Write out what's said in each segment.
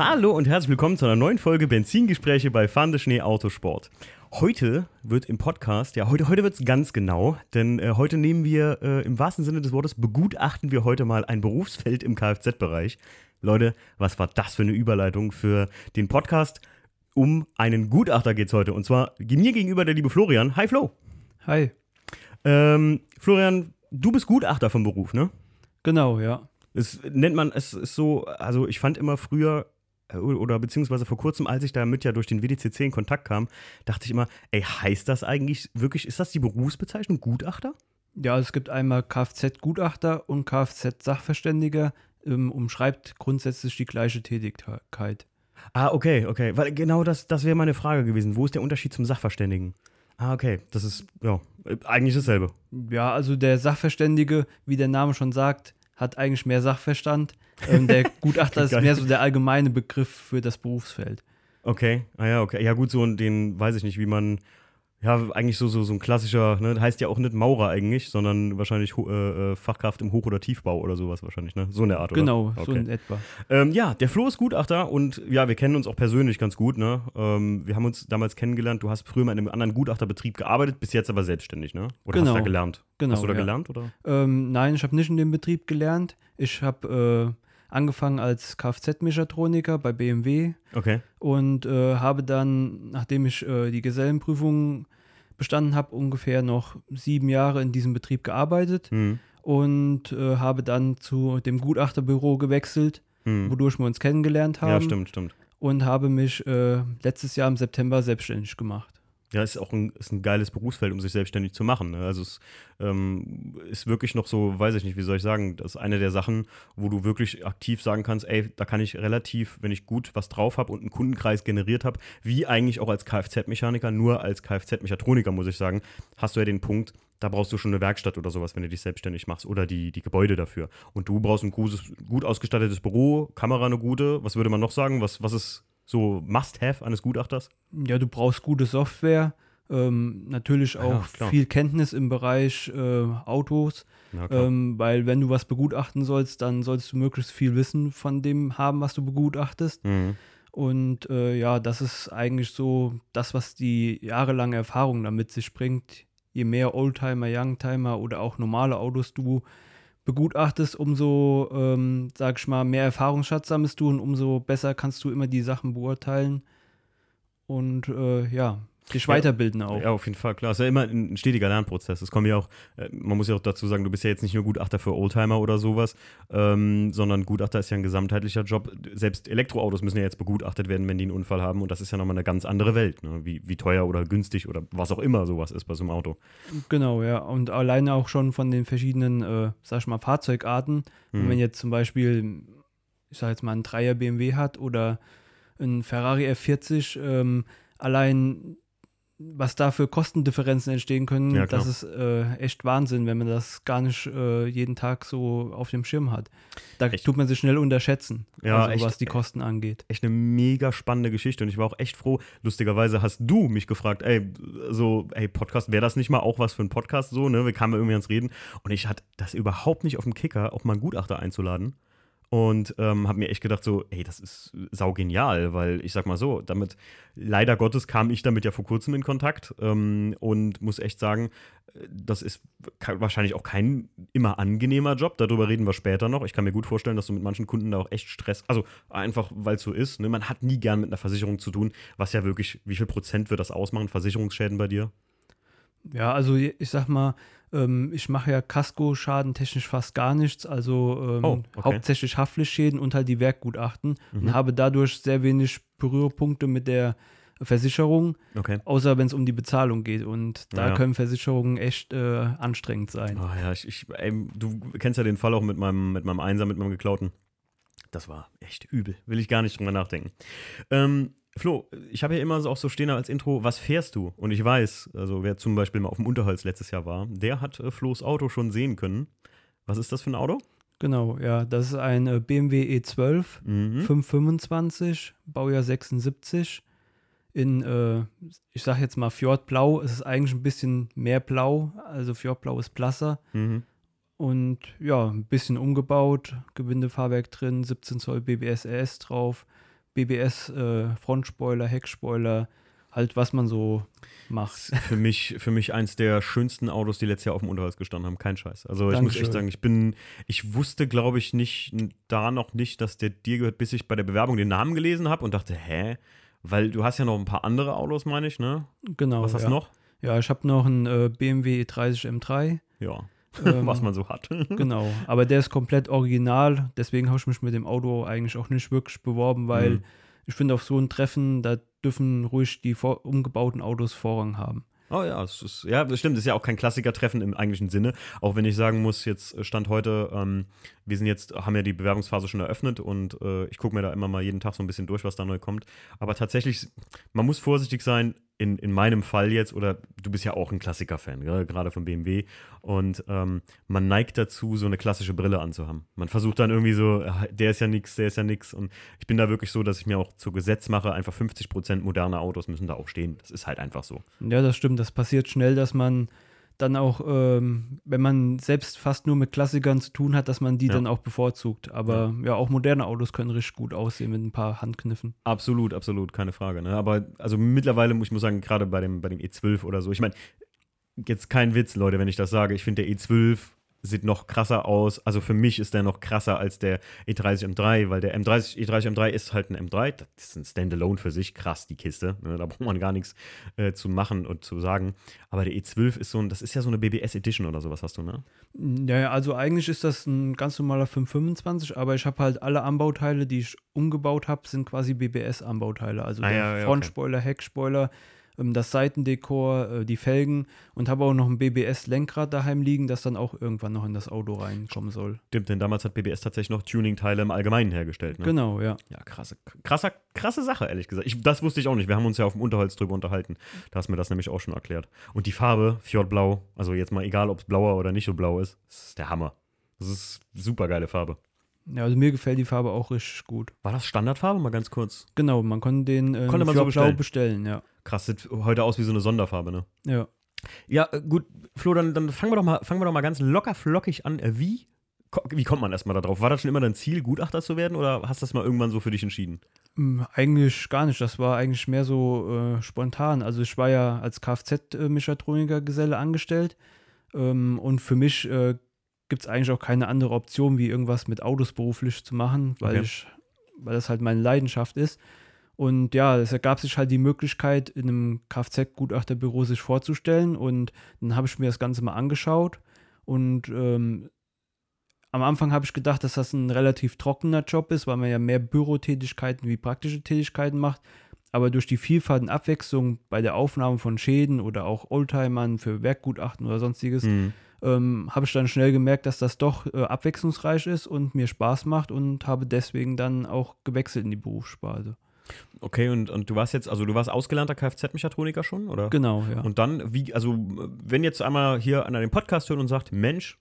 Hallo und herzlich willkommen zu einer neuen Folge Benzingespräche bei Fahrende Schnee Autosport. Heute wird im Podcast, ja, heute, heute wird es ganz genau, denn äh, heute nehmen wir äh, im wahrsten Sinne des Wortes, begutachten wir heute mal ein Berufsfeld im Kfz-Bereich. Leute, was war das für eine Überleitung für den Podcast? Um einen Gutachter geht es heute. Und zwar mir gegenüber der liebe Florian. Hi Flo. Hi. Ähm, Florian, du bist Gutachter vom Beruf, ne? Genau, ja. Es nennt man, es ist so, also ich fand immer früher, oder beziehungsweise vor kurzem, als ich damit ja durch den WDCC in Kontakt kam, dachte ich immer, ey, heißt das eigentlich wirklich, ist das die Berufsbezeichnung Gutachter? Ja, es gibt einmal Kfz-Gutachter und Kfz-Sachverständiger, ähm, umschreibt grundsätzlich die gleiche Tätigkeit. Ah, okay, okay. Weil genau das, das wäre meine Frage gewesen. Wo ist der Unterschied zum Sachverständigen? Ah, okay. Das ist, ja, eigentlich dasselbe. Ja, also der Sachverständige, wie der Name schon sagt, hat eigentlich mehr Sachverstand. Ähm, der Gutachter ist mehr so der allgemeine Begriff für das Berufsfeld. Okay, ah ja, okay. Ja, gut, so den weiß ich nicht, wie man ja, eigentlich so, so, so ein klassischer, ne, heißt ja auch nicht Maurer eigentlich, sondern wahrscheinlich äh, äh, Fachkraft im Hoch- oder Tiefbau oder sowas wahrscheinlich, ne? So in der Art, oder? Genau, okay. so in etwa. Ähm, ja, der Flo ist Gutachter und ja, wir kennen uns auch persönlich ganz gut, ne? Ähm, wir haben uns damals kennengelernt. Du hast früher mal in einem anderen Gutachterbetrieb gearbeitet, bis jetzt aber selbstständig, ne? Oder genau. hast du da gelernt? Genau. Hast du da ja. gelernt, oder? Ähm, nein, ich habe nicht in dem Betrieb gelernt. Ich habe äh, angefangen als Kfz-Mechatroniker bei BMW Okay. und äh, habe dann, nachdem ich äh, die Gesellenprüfung bestanden habe, ungefähr noch sieben Jahre in diesem Betrieb gearbeitet Hm. und äh, habe dann zu dem Gutachterbüro gewechselt, Hm. wodurch wir uns kennengelernt haben Ja, stimmt, stimmt. und habe mich äh, letztes Jahr im September selbstständig gemacht. Ja, ist auch ein, ist ein geiles Berufsfeld, um sich selbstständig zu machen. Ne? Also es ähm, ist wirklich noch so, weiß ich nicht, wie soll ich sagen, das ist eine der Sachen, wo du wirklich aktiv sagen kannst, ey, da kann ich relativ, wenn ich gut was drauf habe und einen Kundenkreis generiert habe, wie eigentlich auch als Kfz-Mechaniker, nur als Kfz-Mechatroniker, muss ich sagen, hast du ja den Punkt, da brauchst du schon eine Werkstatt oder sowas, wenn du dich selbstständig machst oder die, die Gebäude dafür. Und du brauchst ein gutes, gut ausgestattetes Büro, Kamera eine gute, was würde man noch sagen, was, was ist so Must-Have eines Gutachters? Ja, du brauchst gute Software, ähm, natürlich Ja, auch klar. viel Kenntnis im Bereich äh, Autos, klar. ähm, weil wenn du was begutachten sollst, dann solltest du möglichst viel Wissen von dem haben, was du begutachtest. Mhm. Und äh, ja, das ist eigentlich so das, was die jahrelange Erfahrung damit sich bringt. Je mehr Oldtimer, Youngtimer oder auch normale Autos du begutachtest, umso, ähm, sag ich mal, mehr Erfahrungsschatz sammelst du und umso besser kannst du immer die Sachen beurteilen. Und äh, ja, dich Ja. weiterbilden auch. Ja, auf jeden Fall, klar. Es ist ja immer ein stetiger Lernprozess. Es kommen ja auch, äh, man muss ja auch dazu sagen, du bist ja jetzt nicht nur Gutachter für Oldtimer oder sowas, ähm, sondern Gutachter ist ja ein gesamtheitlicher Job. Selbst Elektroautos müssen ja jetzt begutachtet werden, wenn die einen Unfall haben. Und das ist ja nochmal eine ganz andere Welt, ne? wie, wie teuer oder günstig oder was auch immer sowas ist bei so einem Auto. Genau, ja. Und alleine auch schon von den verschiedenen, äh, sag ich mal, Fahrzeugarten. Wenn Mhm. man jetzt zum Beispiel, ich sag jetzt mal, einen Dreier BMW hat oder einen Ferrari F40, ähm, allein was da für Kostendifferenzen entstehen können, Ja, das ist äh, echt Wahnsinn, wenn man das gar nicht äh, jeden Tag so auf dem Schirm hat. Da Echt. tut man sich schnell unterschätzen, Ja, also, echt. was die Kosten angeht. echt eine mega spannende Geschichte und ich war auch echt froh. Lustigerweise hast du mich gefragt, ey, so, ey, Podcast, wäre das nicht mal auch was für ein Podcast so, ne? Wir kamen irgendwie ans Reden und ich hatte das überhaupt nicht auf dem Kicker, auch mal einen Gutachter einzuladen. Und ähm, habe mir echt gedacht, so, ey, das ist saugenial, weil ich sag mal so, damit, leider Gottes kam ich damit ja vor kurzem in Kontakt ähm, und muss echt sagen, äh, das ist wahrscheinlich auch kein immer angenehmer Job. Darüber reden wir später noch. Ich kann mir gut vorstellen, dass du mit manchen Kunden da auch echt Stress, also einfach, weil es so ist. Ne? Man hat nie gern mit einer Versicherung zu tun, was ja wirklich, wie viel Prozent wird das ausmachen, Versicherungsschäden bei dir? Ja, also ich sag mal, ähm, ich mache ja Kasko schadentechnisch fast gar nichts, also ähm, Oh, okay. hauptsächlich Haftpflichtschäden und halt die Werkgutachten Mhm. und habe dadurch sehr wenig Berührpunkte mit der Versicherung, Okay. außer wenn es um die Bezahlung geht und da Ja, ja. können Versicherungen echt äh, anstrengend sein. Ah ja, ich, ich, ey, du kennst ja den Fall auch mit meinem, mit meinem Einser, mit meinem geklauten. Das war echt übel. Will ich gar nicht drüber nachdenken. Ähm, Flo, ich habe ja immer so auch so stehen als Intro, was fährst du? Und ich weiß, also wer zum Beispiel mal auf dem Unterholz letztes Jahr war, der hat äh, Flo's Auto schon sehen können. Was ist das für ein Auto? Genau, ja, das ist ein äh, BMW E12 Mhm. 525, Baujahr 76 in, äh, ich sag jetzt mal Fjordblau. Es ist eigentlich ein bisschen mehr blau, also Fjordblau ist blasser. Mhm. Und ja, ein bisschen umgebaut, Gewindefahrwerk drin, 17 Zoll BBS RS drauf, BBS, äh, Frontspoiler, Heckspoiler, halt was man so macht. Für mich, für mich eins der schönsten Autos, die letztes Jahr auf dem Unterholz gestanden haben. Kein Scheiß. Also ich muss echt Dankeschön. sagen, ich bin, ich wusste, glaube ich, nicht da noch nicht, dass der dir gehört, bis ich bei der Bewerbung den Namen gelesen habe und dachte, hä? Weil du hast ja noch ein paar andere Autos, meine ich, ne? Genau. Was hast ja. du noch? Ja, ich habe noch einen äh, BMW E30 M3. Ja. Ähm, Was man so hat. Genau, aber der ist komplett original, deswegen habe ich mich mit dem Auto eigentlich auch nicht wirklich beworben, weil Mhm. ich finde, auf so ein Treffen, da dürfen ruhig die umgebauten Autos Vorrang haben. Oh ja, es ist, ja, das stimmt. Das ist ja auch kein Klassiker-Treffen im eigentlichen Sinne. Auch wenn ich sagen muss, jetzt Stand heute, ähm, wir sind jetzt, haben ja die Bewerbungsphase schon eröffnet und äh, ich gucke mir da immer mal jeden Tag so ein bisschen durch, was da neu kommt. Aber tatsächlich, man muss vorsichtig sein, in, in meinem Fall jetzt, oder du bist ja auch ein Klassiker-Fan, gerade von BMW. Und ähm, man neigt dazu, so eine klassische Brille anzuhaben. Man versucht dann irgendwie so, ah, der ist ja nix, der ist ja nix. Und ich bin da wirklich so, dass ich mir auch zu Gesetz mache, einfach 50% moderne Autos müssen da auch stehen. Das ist halt einfach so. Ja, das stimmt, das passiert schnell, dass man dann auch, ähm, wenn man selbst fast nur mit Klassikern zu tun hat, dass man die Ja. dann auch bevorzugt. Aber ja. auch moderne Autos können richtig gut aussehen mit ein paar Handkniffen. Absolut, absolut, keine Frage. Ne? Aber also mittlerweile muss ich muss sagen, gerade bei dem, bei dem E12 oder so, ich meine, jetzt kein Witz, Leute, wenn ich das sage, ich finde der E12 sieht noch krasser aus. Also für mich ist der noch krasser als der E30 M3, weil der M30, E30 M3 ist halt ein M3, das ist ein Standalone für sich, krass, die Kiste. Ne? Da braucht man gar nichts äh, zu machen und zu sagen. Aber der E12 ist so ein, das ist ja so eine BBS Edition oder sowas hast du, ne? Ja, ja, also eigentlich ist das ein ganz normaler 525, aber ich habe halt alle Anbauteile, die ich umgebaut habe, sind quasi BBS-Anbauteile. Also Ah, der ja, ja, okay. Frontspoiler, Heckspoiler, ähm, das Seitendekor, äh, die Felgen und habe auch noch ein BBS-Lenkrad daheim liegen, das dann auch irgendwann noch in das Auto reinkommen soll. Stimmt, denn damals hat BBS tatsächlich noch Tuning-Teile im Allgemeinen hergestellt. Ne? Genau, ja. Ja, krasse, krasser, krasse Sache, ehrlich gesagt. Ich, das wusste ich auch nicht. Wir haben uns ja auf dem Unterholz drüber unterhalten. Da hast du mir das nämlich auch schon erklärt. Und die Farbe, Fjordblau, also jetzt mal egal, ob es blauer oder nicht so blau ist, ist der Hammer. Das ist super geile Farbe. Ja, also mir gefällt die Farbe auch richtig gut. War das Standardfarbe? Mal ganz kurz. Genau, man konnte den äh, Konnte man so bestellen. bestellen, ja. Krass, sieht heute aus wie so eine Sonderfarbe, ne? Ja. Ja, äh, gut, Flo, dann, dann fangen wir doch mal, fangen wir doch mal ganz locker flockig an. Äh, Wie? Wie kommt man erstmal da drauf? War das schon immer dein Ziel, Gutachter zu werden oder hast du das mal irgendwann so für dich entschieden? Hm, Eigentlich gar nicht. Das war eigentlich mehr so äh, spontan. Also ich war ja als Kfz-Mechatroniker-Geselle angestellt ähm, und für mich äh, gibt es eigentlich auch keine andere Option, wie irgendwas mit Autos beruflich zu machen, weil Okay. ich, weil das halt meine Leidenschaft ist. Und ja, es ergab sich halt die Möglichkeit, in einem Kfz-Gutachterbüro sich vorzustellen und dann habe ich mir das Ganze mal angeschaut und ähm, am Anfang habe ich gedacht, dass das ein relativ trockener Job ist, weil man ja mehr Bürotätigkeiten wie praktische Tätigkeiten macht. Aber durch die Vielfalt und Abwechslung bei der Aufnahme von Schäden oder auch Oldtimern für Werkgutachten oder sonstiges, Hm. Ähm, habe ich dann schnell gemerkt, dass das doch äh, abwechslungsreich ist und mir Spaß macht und habe deswegen dann auch gewechselt in die Berufssparte. Okay, und, und du warst jetzt, also du warst ausgelernter Kfz-Mechatroniker schon, oder? Genau, ja. Und dann, wie, also, wenn jetzt einmal hier einer den Podcast hört und sagt, Mensch,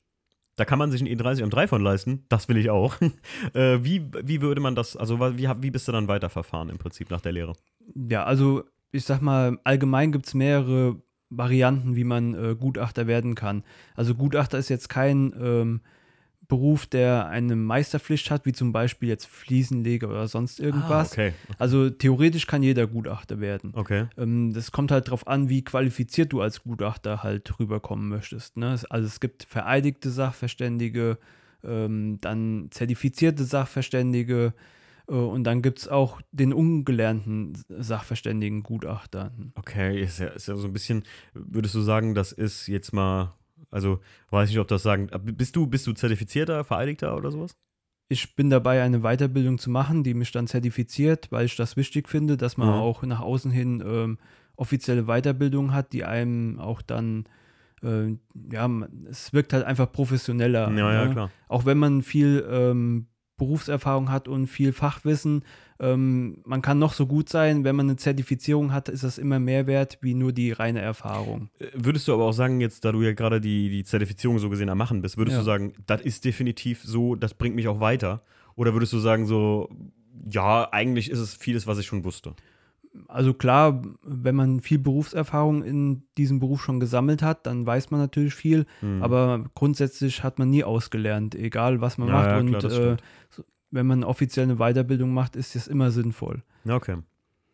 da kann man sich einen E30 M3 von leisten, das will ich auch. äh, wie, wie würde man das, also wie, wie bist du dann weiterverfahren im Prinzip nach der Lehre? Ja, also ich sag mal, allgemein gibt es mehrere Varianten, wie man äh, Gutachter werden kann. Also Gutachter ist jetzt kein ähm, Beruf, der eine Meisterpflicht hat, wie zum Beispiel jetzt Fliesenleger oder sonst irgendwas. Ah, okay, Also theoretisch kann jeder Gutachter werden. okay. Ähm, das kommt halt darauf an, wie qualifiziert du als Gutachter halt rüberkommen möchtest. Ne? Also es gibt vereidigte Sachverständige, ähm, dann zertifizierte Sachverständige und dann gibt es auch den ungelernten Sachverständigen Gutachter. Okay, ist ja, ist ja so ein bisschen, würdest du sagen, das ist jetzt mal, also weiß nicht, ob das sagen, bist du, bist du zertifizierter, Vereidigter oder sowas? Ich bin dabei, eine Weiterbildung zu machen, die mich dann zertifiziert, weil ich das wichtig finde, dass man Mhm. auch nach außen hin ähm, offizielle Weiterbildung hat, die einem auch dann, äh, ja, es wirkt halt einfach professioneller. Ja, ja, ne? klar. Auch wenn man viel ähm, Berufserfahrung hat und viel Fachwissen, ähm, man kann noch so gut sein, wenn man eine Zertifizierung hat, ist das immer mehr wert, wie nur die reine Erfahrung. Äh, Würdest du aber auch sagen, jetzt, da du ja gerade die, die Zertifizierung so gesehen am Machen bist, würdest Ja. du sagen, das ist definitiv so, das bringt mich auch weiter? Oder würdest du sagen, so, ja, eigentlich ist es vieles, was ich schon wusste? Also klar, wenn man viel Berufserfahrung in diesem Beruf schon gesammelt hat, dann weiß man natürlich viel, Hm. aber grundsätzlich hat man nie ausgelernt, egal was man Ja, macht. ja, und klar, das äh, wenn man offiziell eine Weiterbildung macht, ist das immer sinnvoll. Okay.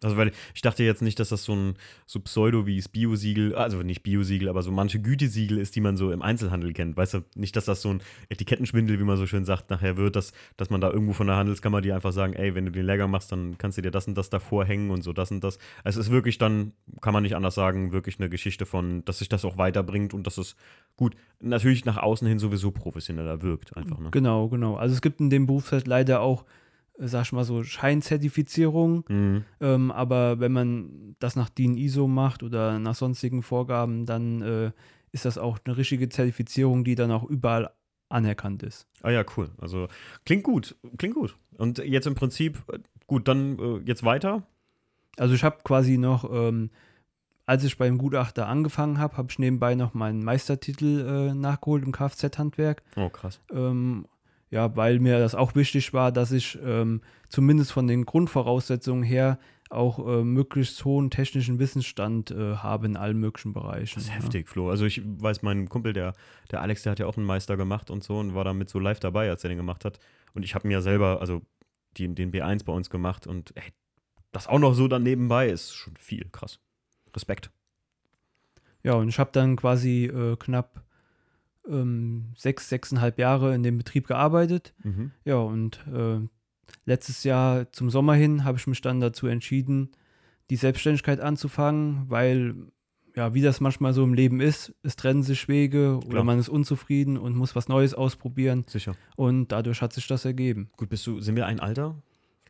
Also, weil ich dachte jetzt nicht, dass das so ein so Pseudo wie das Biosiegel, also nicht Biosiegel, aber so manche Gütesiegel ist, die man so im Einzelhandel kennt. Weißt du, nicht, dass das so ein Etikettenschwindel, wie man so schön sagt, nachher wird, dass, dass man da irgendwo von der Handelskammer die einfach sagen, ey, wenn du den Lehrgang machst, dann kannst du dir das und das davor hängen und so das und das. Also, es ist wirklich dann, kann man nicht anders sagen, wirklich eine Geschichte von, dass sich das auch weiterbringt und dass es gut, natürlich nach außen hin sowieso professioneller wirkt, einfach. Ne? Genau, genau. Also, es gibt in dem Berufsfeld leider auch sag ich mal so, Scheinzertifizierung. Mhm. Ähm, aber wenn man das nach DIN ISO macht oder nach sonstigen Vorgaben, dann äh, ist das auch eine richtige Zertifizierung, die dann auch überall anerkannt ist. Ah ja, cool. Also klingt gut, klingt gut. Und jetzt im Prinzip, äh, gut, dann äh, jetzt weiter. Also ich habe quasi noch, ähm, als ich beim Gutachter angefangen habe, habe ich nebenbei noch meinen Meistertitel äh, nachgeholt im Kfz-Handwerk. Oh, krass. Ähm, ja, weil mir das auch wichtig war, dass ich ähm, zumindest von den Grundvoraussetzungen her auch äh, möglichst hohen technischen Wissensstand äh, habe in allen möglichen Bereichen. Das ist ja. heftig, Flo. Also ich weiß, mein Kumpel, der, der Alex, der hat ja auch einen Meister gemacht und so und war damit so live dabei, als er den gemacht hat. Und ich habe mir ja selber, also die, den B1 bei uns gemacht und ey, das auch noch so dann nebenbei ist schon viel, krass. Respekt. Ja, und ich habe dann quasi äh, knapp ähm, sechs, sechseinhalb Jahre in dem Betrieb gearbeitet. Mhm. Ja, und äh, letztes Jahr zum Sommer hin habe ich mich dann dazu entschieden, die Selbstständigkeit anzufangen, weil, ja, wie das manchmal so im Leben ist, es trennen sich Wege Klar. oder man ist unzufrieden und muss was Neues ausprobieren. Sicher. Und dadurch hat sich das ergeben. Gut, bist du, sind wir ein Alter?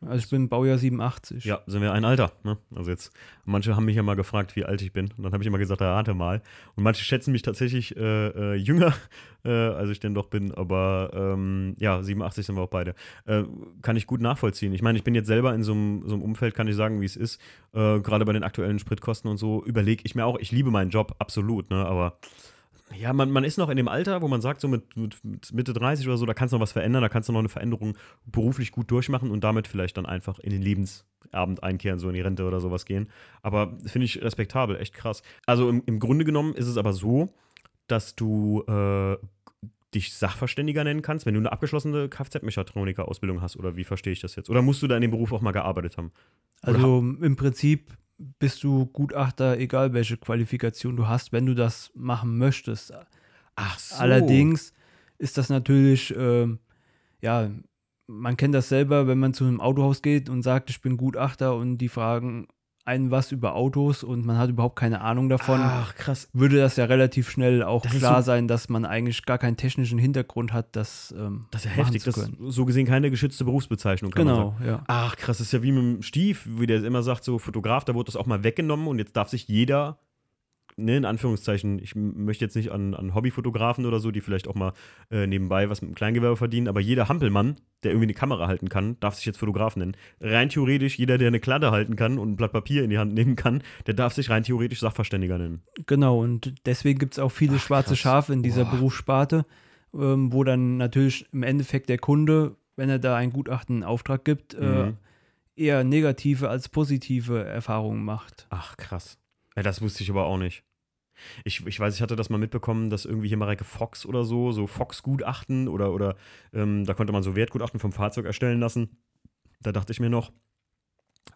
Also ich bin Baujahr 87. Ja, sind wir ein Alter. Ne? Also jetzt, manche haben mich ja mal gefragt, wie alt ich bin. Und dann habe ich immer gesagt, rate mal. Und manche schätzen mich tatsächlich äh, äh, jünger, äh, als ich denn doch bin. Aber ähm, ja, 87 sind wir auch beide. Äh, kann ich gut nachvollziehen. Ich meine, ich bin jetzt selber in so einem Umfeld, kann ich sagen, wie es ist. Äh, gerade bei den aktuellen Spritkosten und so überlege ich mir auch, ich liebe meinen Job, absolut. Ne? Aber ja, man, man ist noch in dem Alter, wo man sagt, so mit, mit, Mitte 30 oder so, da kannst du noch was verändern, da kannst du noch eine Veränderung beruflich gut durchmachen und damit vielleicht dann einfach in den Lebensabend einkehren, so in die Rente oder sowas gehen. Aber finde ich respektabel, echt krass. Also im, im Grunde genommen ist es aber so, dass du äh, dich Sachverständiger nennen kannst, wenn du eine abgeschlossene Kfz-Mechatroniker-Ausbildung hast, oder wie verstehe ich das jetzt? Oder musst du da in dem Beruf auch mal gearbeitet haben? Also im Prinzip bist du Gutachter, egal welche Qualifikation du hast, wenn du das machen möchtest. Ach so. Allerdings ist das natürlich, äh, ja, man kennt das selber, wenn man zu einem Autohaus geht und sagt, ich bin Gutachter und die fragen, einen was über Autos und man hat überhaupt keine Ahnung davon, Ach, krass. würde das ja relativ schnell auch das klar so sein, dass man eigentlich gar keinen technischen Hintergrund hat, das ähm, Das ist ja heftig, das ist so gesehen keine geschützte Berufsbezeichnung. genau, ja. Ach, krass, das ist ja wie mit dem Stief, wie der immer sagt, so Fotograf, da wurde das auch mal weggenommen und jetzt darf sich jeder ne, in Anführungszeichen, ich möchte jetzt nicht an, an Hobbyfotografen oder so, die vielleicht auch mal äh, nebenbei was mit dem Kleingewerbe verdienen, aber jeder Hampelmann, der irgendwie eine Kamera halten kann, darf sich jetzt Fotograf nennen. Rein theoretisch, jeder, der eine Kladde halten kann und ein Blatt Papier in die Hand nehmen kann, der darf sich rein theoretisch Sachverständiger nennen. Genau, und deswegen gibt es auch viele Ach, schwarze krass. Schafe in dieser Boah. Berufssparte, ähm, wo dann natürlich im Endeffekt der Kunde, wenn er da ein Gutachten in Auftrag gibt, äh, mhm. äh, eher negative als positive Erfahrungen macht. Ach, krass. Ja, das wusste ich aber auch nicht. Ich, ich weiß, ich hatte das mal mitbekommen, dass irgendwie hier Mareike Fox oder so, so Fox-Gutachten oder, oder ähm, da konnte man so Wertgutachten vom Fahrzeug erstellen lassen. Da dachte ich mir noch,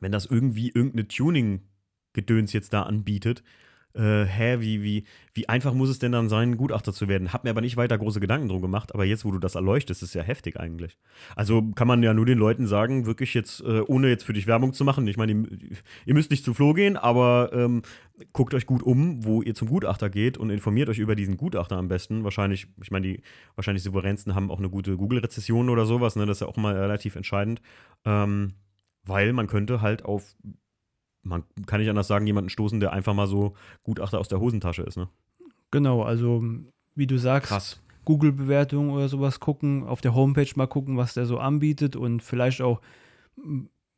wenn das irgendwie irgendeine Tuning-Gedöns jetzt da anbietet, äh, hä, wie, wie, wie einfach muss es denn dann sein, Gutachter zu werden? Hab mir aber nicht weiter große Gedanken drum gemacht, aber jetzt, wo du das erleuchtest, ist ja heftig eigentlich. Also kann man ja nur den Leuten sagen, wirklich jetzt, äh, ohne jetzt für dich Werbung zu machen, ich meine, ihr, ihr, müsst nicht zu Flo gehen, aber ähm, guckt euch gut um, wo ihr zum Gutachter geht und informiert euch über diesen Gutachter am besten. Wahrscheinlich, ich meine, die wahrscheinlich souveränsten haben auch eine gute Google-Rezession oder sowas, ne? Das ist ja auch mal relativ entscheidend. Ähm, weil man könnte halt auf man kann nicht anders sagen, jemanden stoßen, der einfach mal so Gutachter aus der Hosentasche ist, ne? Genau, also wie du sagst, Google-Bewertungen oder sowas gucken, auf der Homepage mal gucken, was der so anbietet und vielleicht auch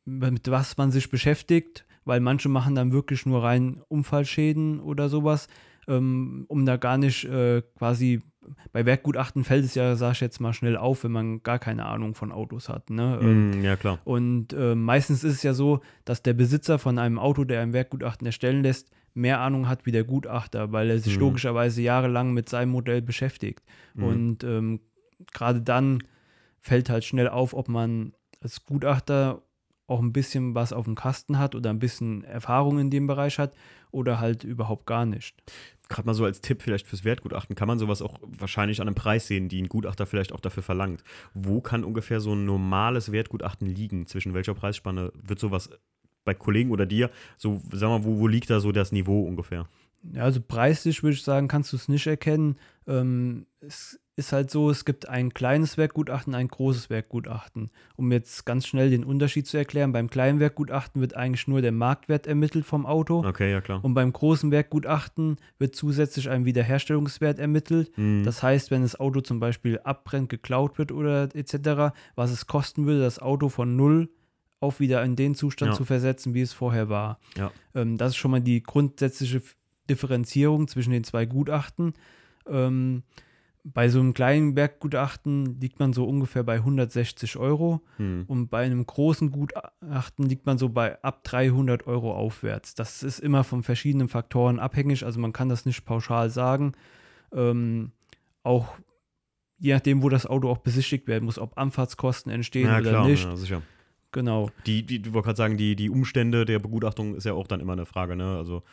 mit was man sich beschäftigt, weil manche machen dann wirklich nur rein Unfallschäden oder sowas, ähm, um da gar nicht äh, quasi bei Werkgutachten fällt es ja, sag ich jetzt mal, schnell auf, wenn man gar keine Ahnung von Autos hat. Ne? Mm, ja, klar. Und äh, meistens ist es ja so, dass der Besitzer von einem Auto, der ein Werkgutachten erstellen lässt, mehr Ahnung hat wie der Gutachter, weil er sich mm. logischerweise jahrelang mit seinem Modell beschäftigt. Mm. Und ähm, gerade dann fällt halt schnell auf, ob man als Gutachter auch ein bisschen was auf dem Kasten hat oder ein bisschen Erfahrung in dem Bereich hat oder halt überhaupt gar nicht. Gerade mal so als Tipp vielleicht fürs Wertgutachten, kann man sowas auch wahrscheinlich an einem Preis sehen, die ein Gutachter vielleicht auch dafür verlangt. Wo kann ungefähr so ein normales Wertgutachten liegen? Zwischen welcher Preisspanne wird sowas bei Kollegen oder dir, so, sag mal, wo, wo liegt da so das Niveau ungefähr? Ja, also preislich würde ich sagen, kannst du es nicht erkennen. Ähm, es ist halt so, es gibt ein kleines Werkgutachten, ein großes Werkgutachten. Um jetzt ganz schnell den Unterschied zu erklären, beim kleinen Werkgutachten wird eigentlich nur der Marktwert ermittelt vom Auto. Okay, ja klar. Und beim großen Werkgutachten wird zusätzlich ein Wiederherstellungswert ermittelt. Mhm. Das heißt, wenn das Auto zum Beispiel abbrennt, geklaut wird oder etc., was es kosten würde, das Auto von null auf wieder in den Zustand Ja. zu versetzen, wie es vorher war. Ja. Ähm, das ist schon mal die grundsätzliche Differenzierung zwischen den zwei Gutachten. Ähm, bei so einem kleinen Werkgutachten liegt man so ungefähr bei 160 Euro Hm. und bei einem großen Gutachten liegt man so bei ab 300 Euro aufwärts. Das ist immer von verschiedenen Faktoren abhängig, also man kann das nicht pauschal sagen. Ähm, auch je nachdem, wo das Auto auch besichtigt werden muss, ob Anfahrtskosten entstehen Ja, oder klar, nicht. ja, sicher. Genau. Die, die, du wolltest gerade sagen, die, die Umstände der Begutachtung ist ja auch dann immer eine Frage, ne? Also,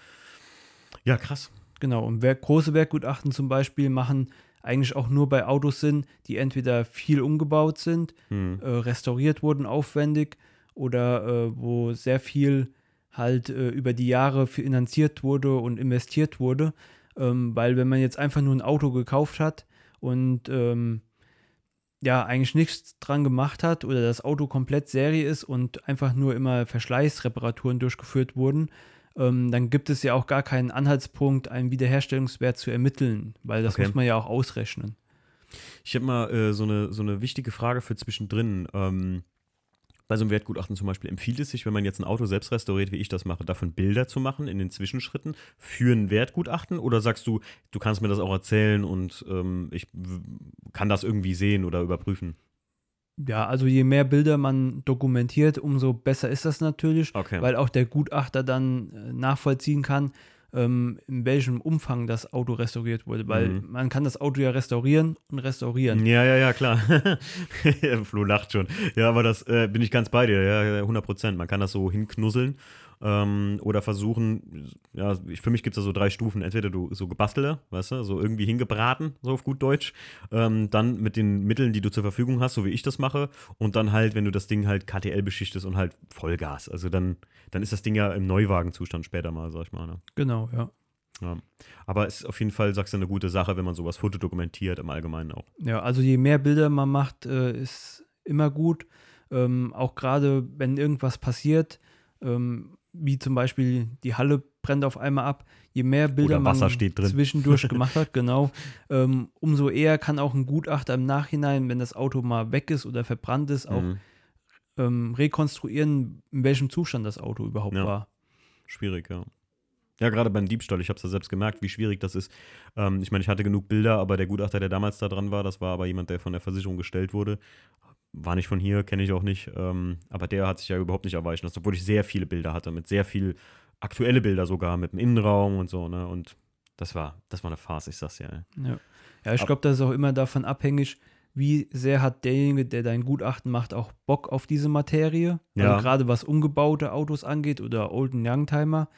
ja, krass. Genau, und Werk, große Werkgutachten zum Beispiel machen eigentlich auch nur bei Autos Sinn, die entweder viel umgebaut sind, Hm. äh, restauriert wurden aufwendig oder äh, wo sehr viel halt äh, über die Jahre finanziert wurde und investiert wurde. Ähm, weil wenn man jetzt einfach nur ein Auto gekauft hat und ähm, ja eigentlich nichts dran gemacht hat oder das Auto komplett Serie ist und einfach nur immer Verschleißreparaturen durchgeführt wurden, ähm, dann gibt es ja auch gar keinen Anhaltspunkt, einen Wiederherstellungswert zu ermitteln, weil das Okay. muss man ja auch ausrechnen. Ich habe mal äh, so, eine, so eine wichtige Frage für zwischendrin. Ähm, bei so einem Wertgutachten zum Beispiel empfiehlt es sich, wenn man jetzt ein Auto selbst restauriert, wie ich das mache, davon Bilder zu machen in den Zwischenschritten für ein Wertgutachten? Oder sagst du, du kannst mir das auch erzählen und ähm, ich kann das irgendwie sehen oder überprüfen? Ja, also je mehr Bilder man dokumentiert, umso besser ist das natürlich, Okay. weil auch der Gutachter dann äh, nachvollziehen kann, ähm, in welchem Umfang das Auto restauriert wurde, weil Mhm. man kann das Auto ja restaurieren und restaurieren. Ja, ja, ja, klar. Flo lacht schon. Ja, aber das äh, bin ich ganz bei dir, ja, ja, 100 Prozent. Man kann das so hinknusseln ähm, oder versuchen, ja, für mich gibt es da so drei Stufen. Entweder du so gebastelte, weißt du, so irgendwie hingebraten, so auf gut Deutsch, ähm, dann mit den Mitteln, die du zur Verfügung hast, so wie ich das mache, und dann halt, wenn du das Ding halt KTL beschichtest und halt Vollgas. Also dann, dann ist das Ding ja im Neuwagenzustand später mal, sag ich mal. Ne? Genau, ja. Ja. Aber es ist auf jeden Fall, sagst du, eine gute Sache, wenn man sowas fotodokumentiert, im Allgemeinen auch. Ja, also je mehr Bilder man macht, äh, ist immer gut. Ähm, auch gerade wenn irgendwas passiert, ähm, wie zum Beispiel die Halle brennt auf einmal ab, je mehr Bilder man zwischendurch gemacht hat, genau, ähm, umso eher kann auch ein Gutachter im Nachhinein, wenn das Auto mal weg ist oder verbrannt ist, auch Mhm. ähm, rekonstruieren, in welchem Zustand das Auto überhaupt Ja. war. Schwierig, ja. Ja, gerade beim Diebstahl, ich habe es ja selbst gemerkt, wie schwierig das ist. Ähm, ich meine, ich hatte genug Bilder, aber der Gutachter, der damals da dran war, das war aber jemand, der von der Versicherung gestellt wurde. War nicht von hier, kenne ich auch nicht. Ähm, aber der hat sich ja überhaupt nicht erweichen lassen, obwohl ich sehr viele Bilder hatte, mit sehr viel aktuelle Bilder sogar, mit dem Innenraum und so, ne? Und das war, das war eine Farce, ich sag's ja. Ja, ja ich glaube, das ist auch immer davon abhängig, wie sehr hat derjenige, der dein Gutachten macht, auch Bock auf diese Materie. Ja. Also gerade was umgebaute Autos angeht oder Olden Youngtimer.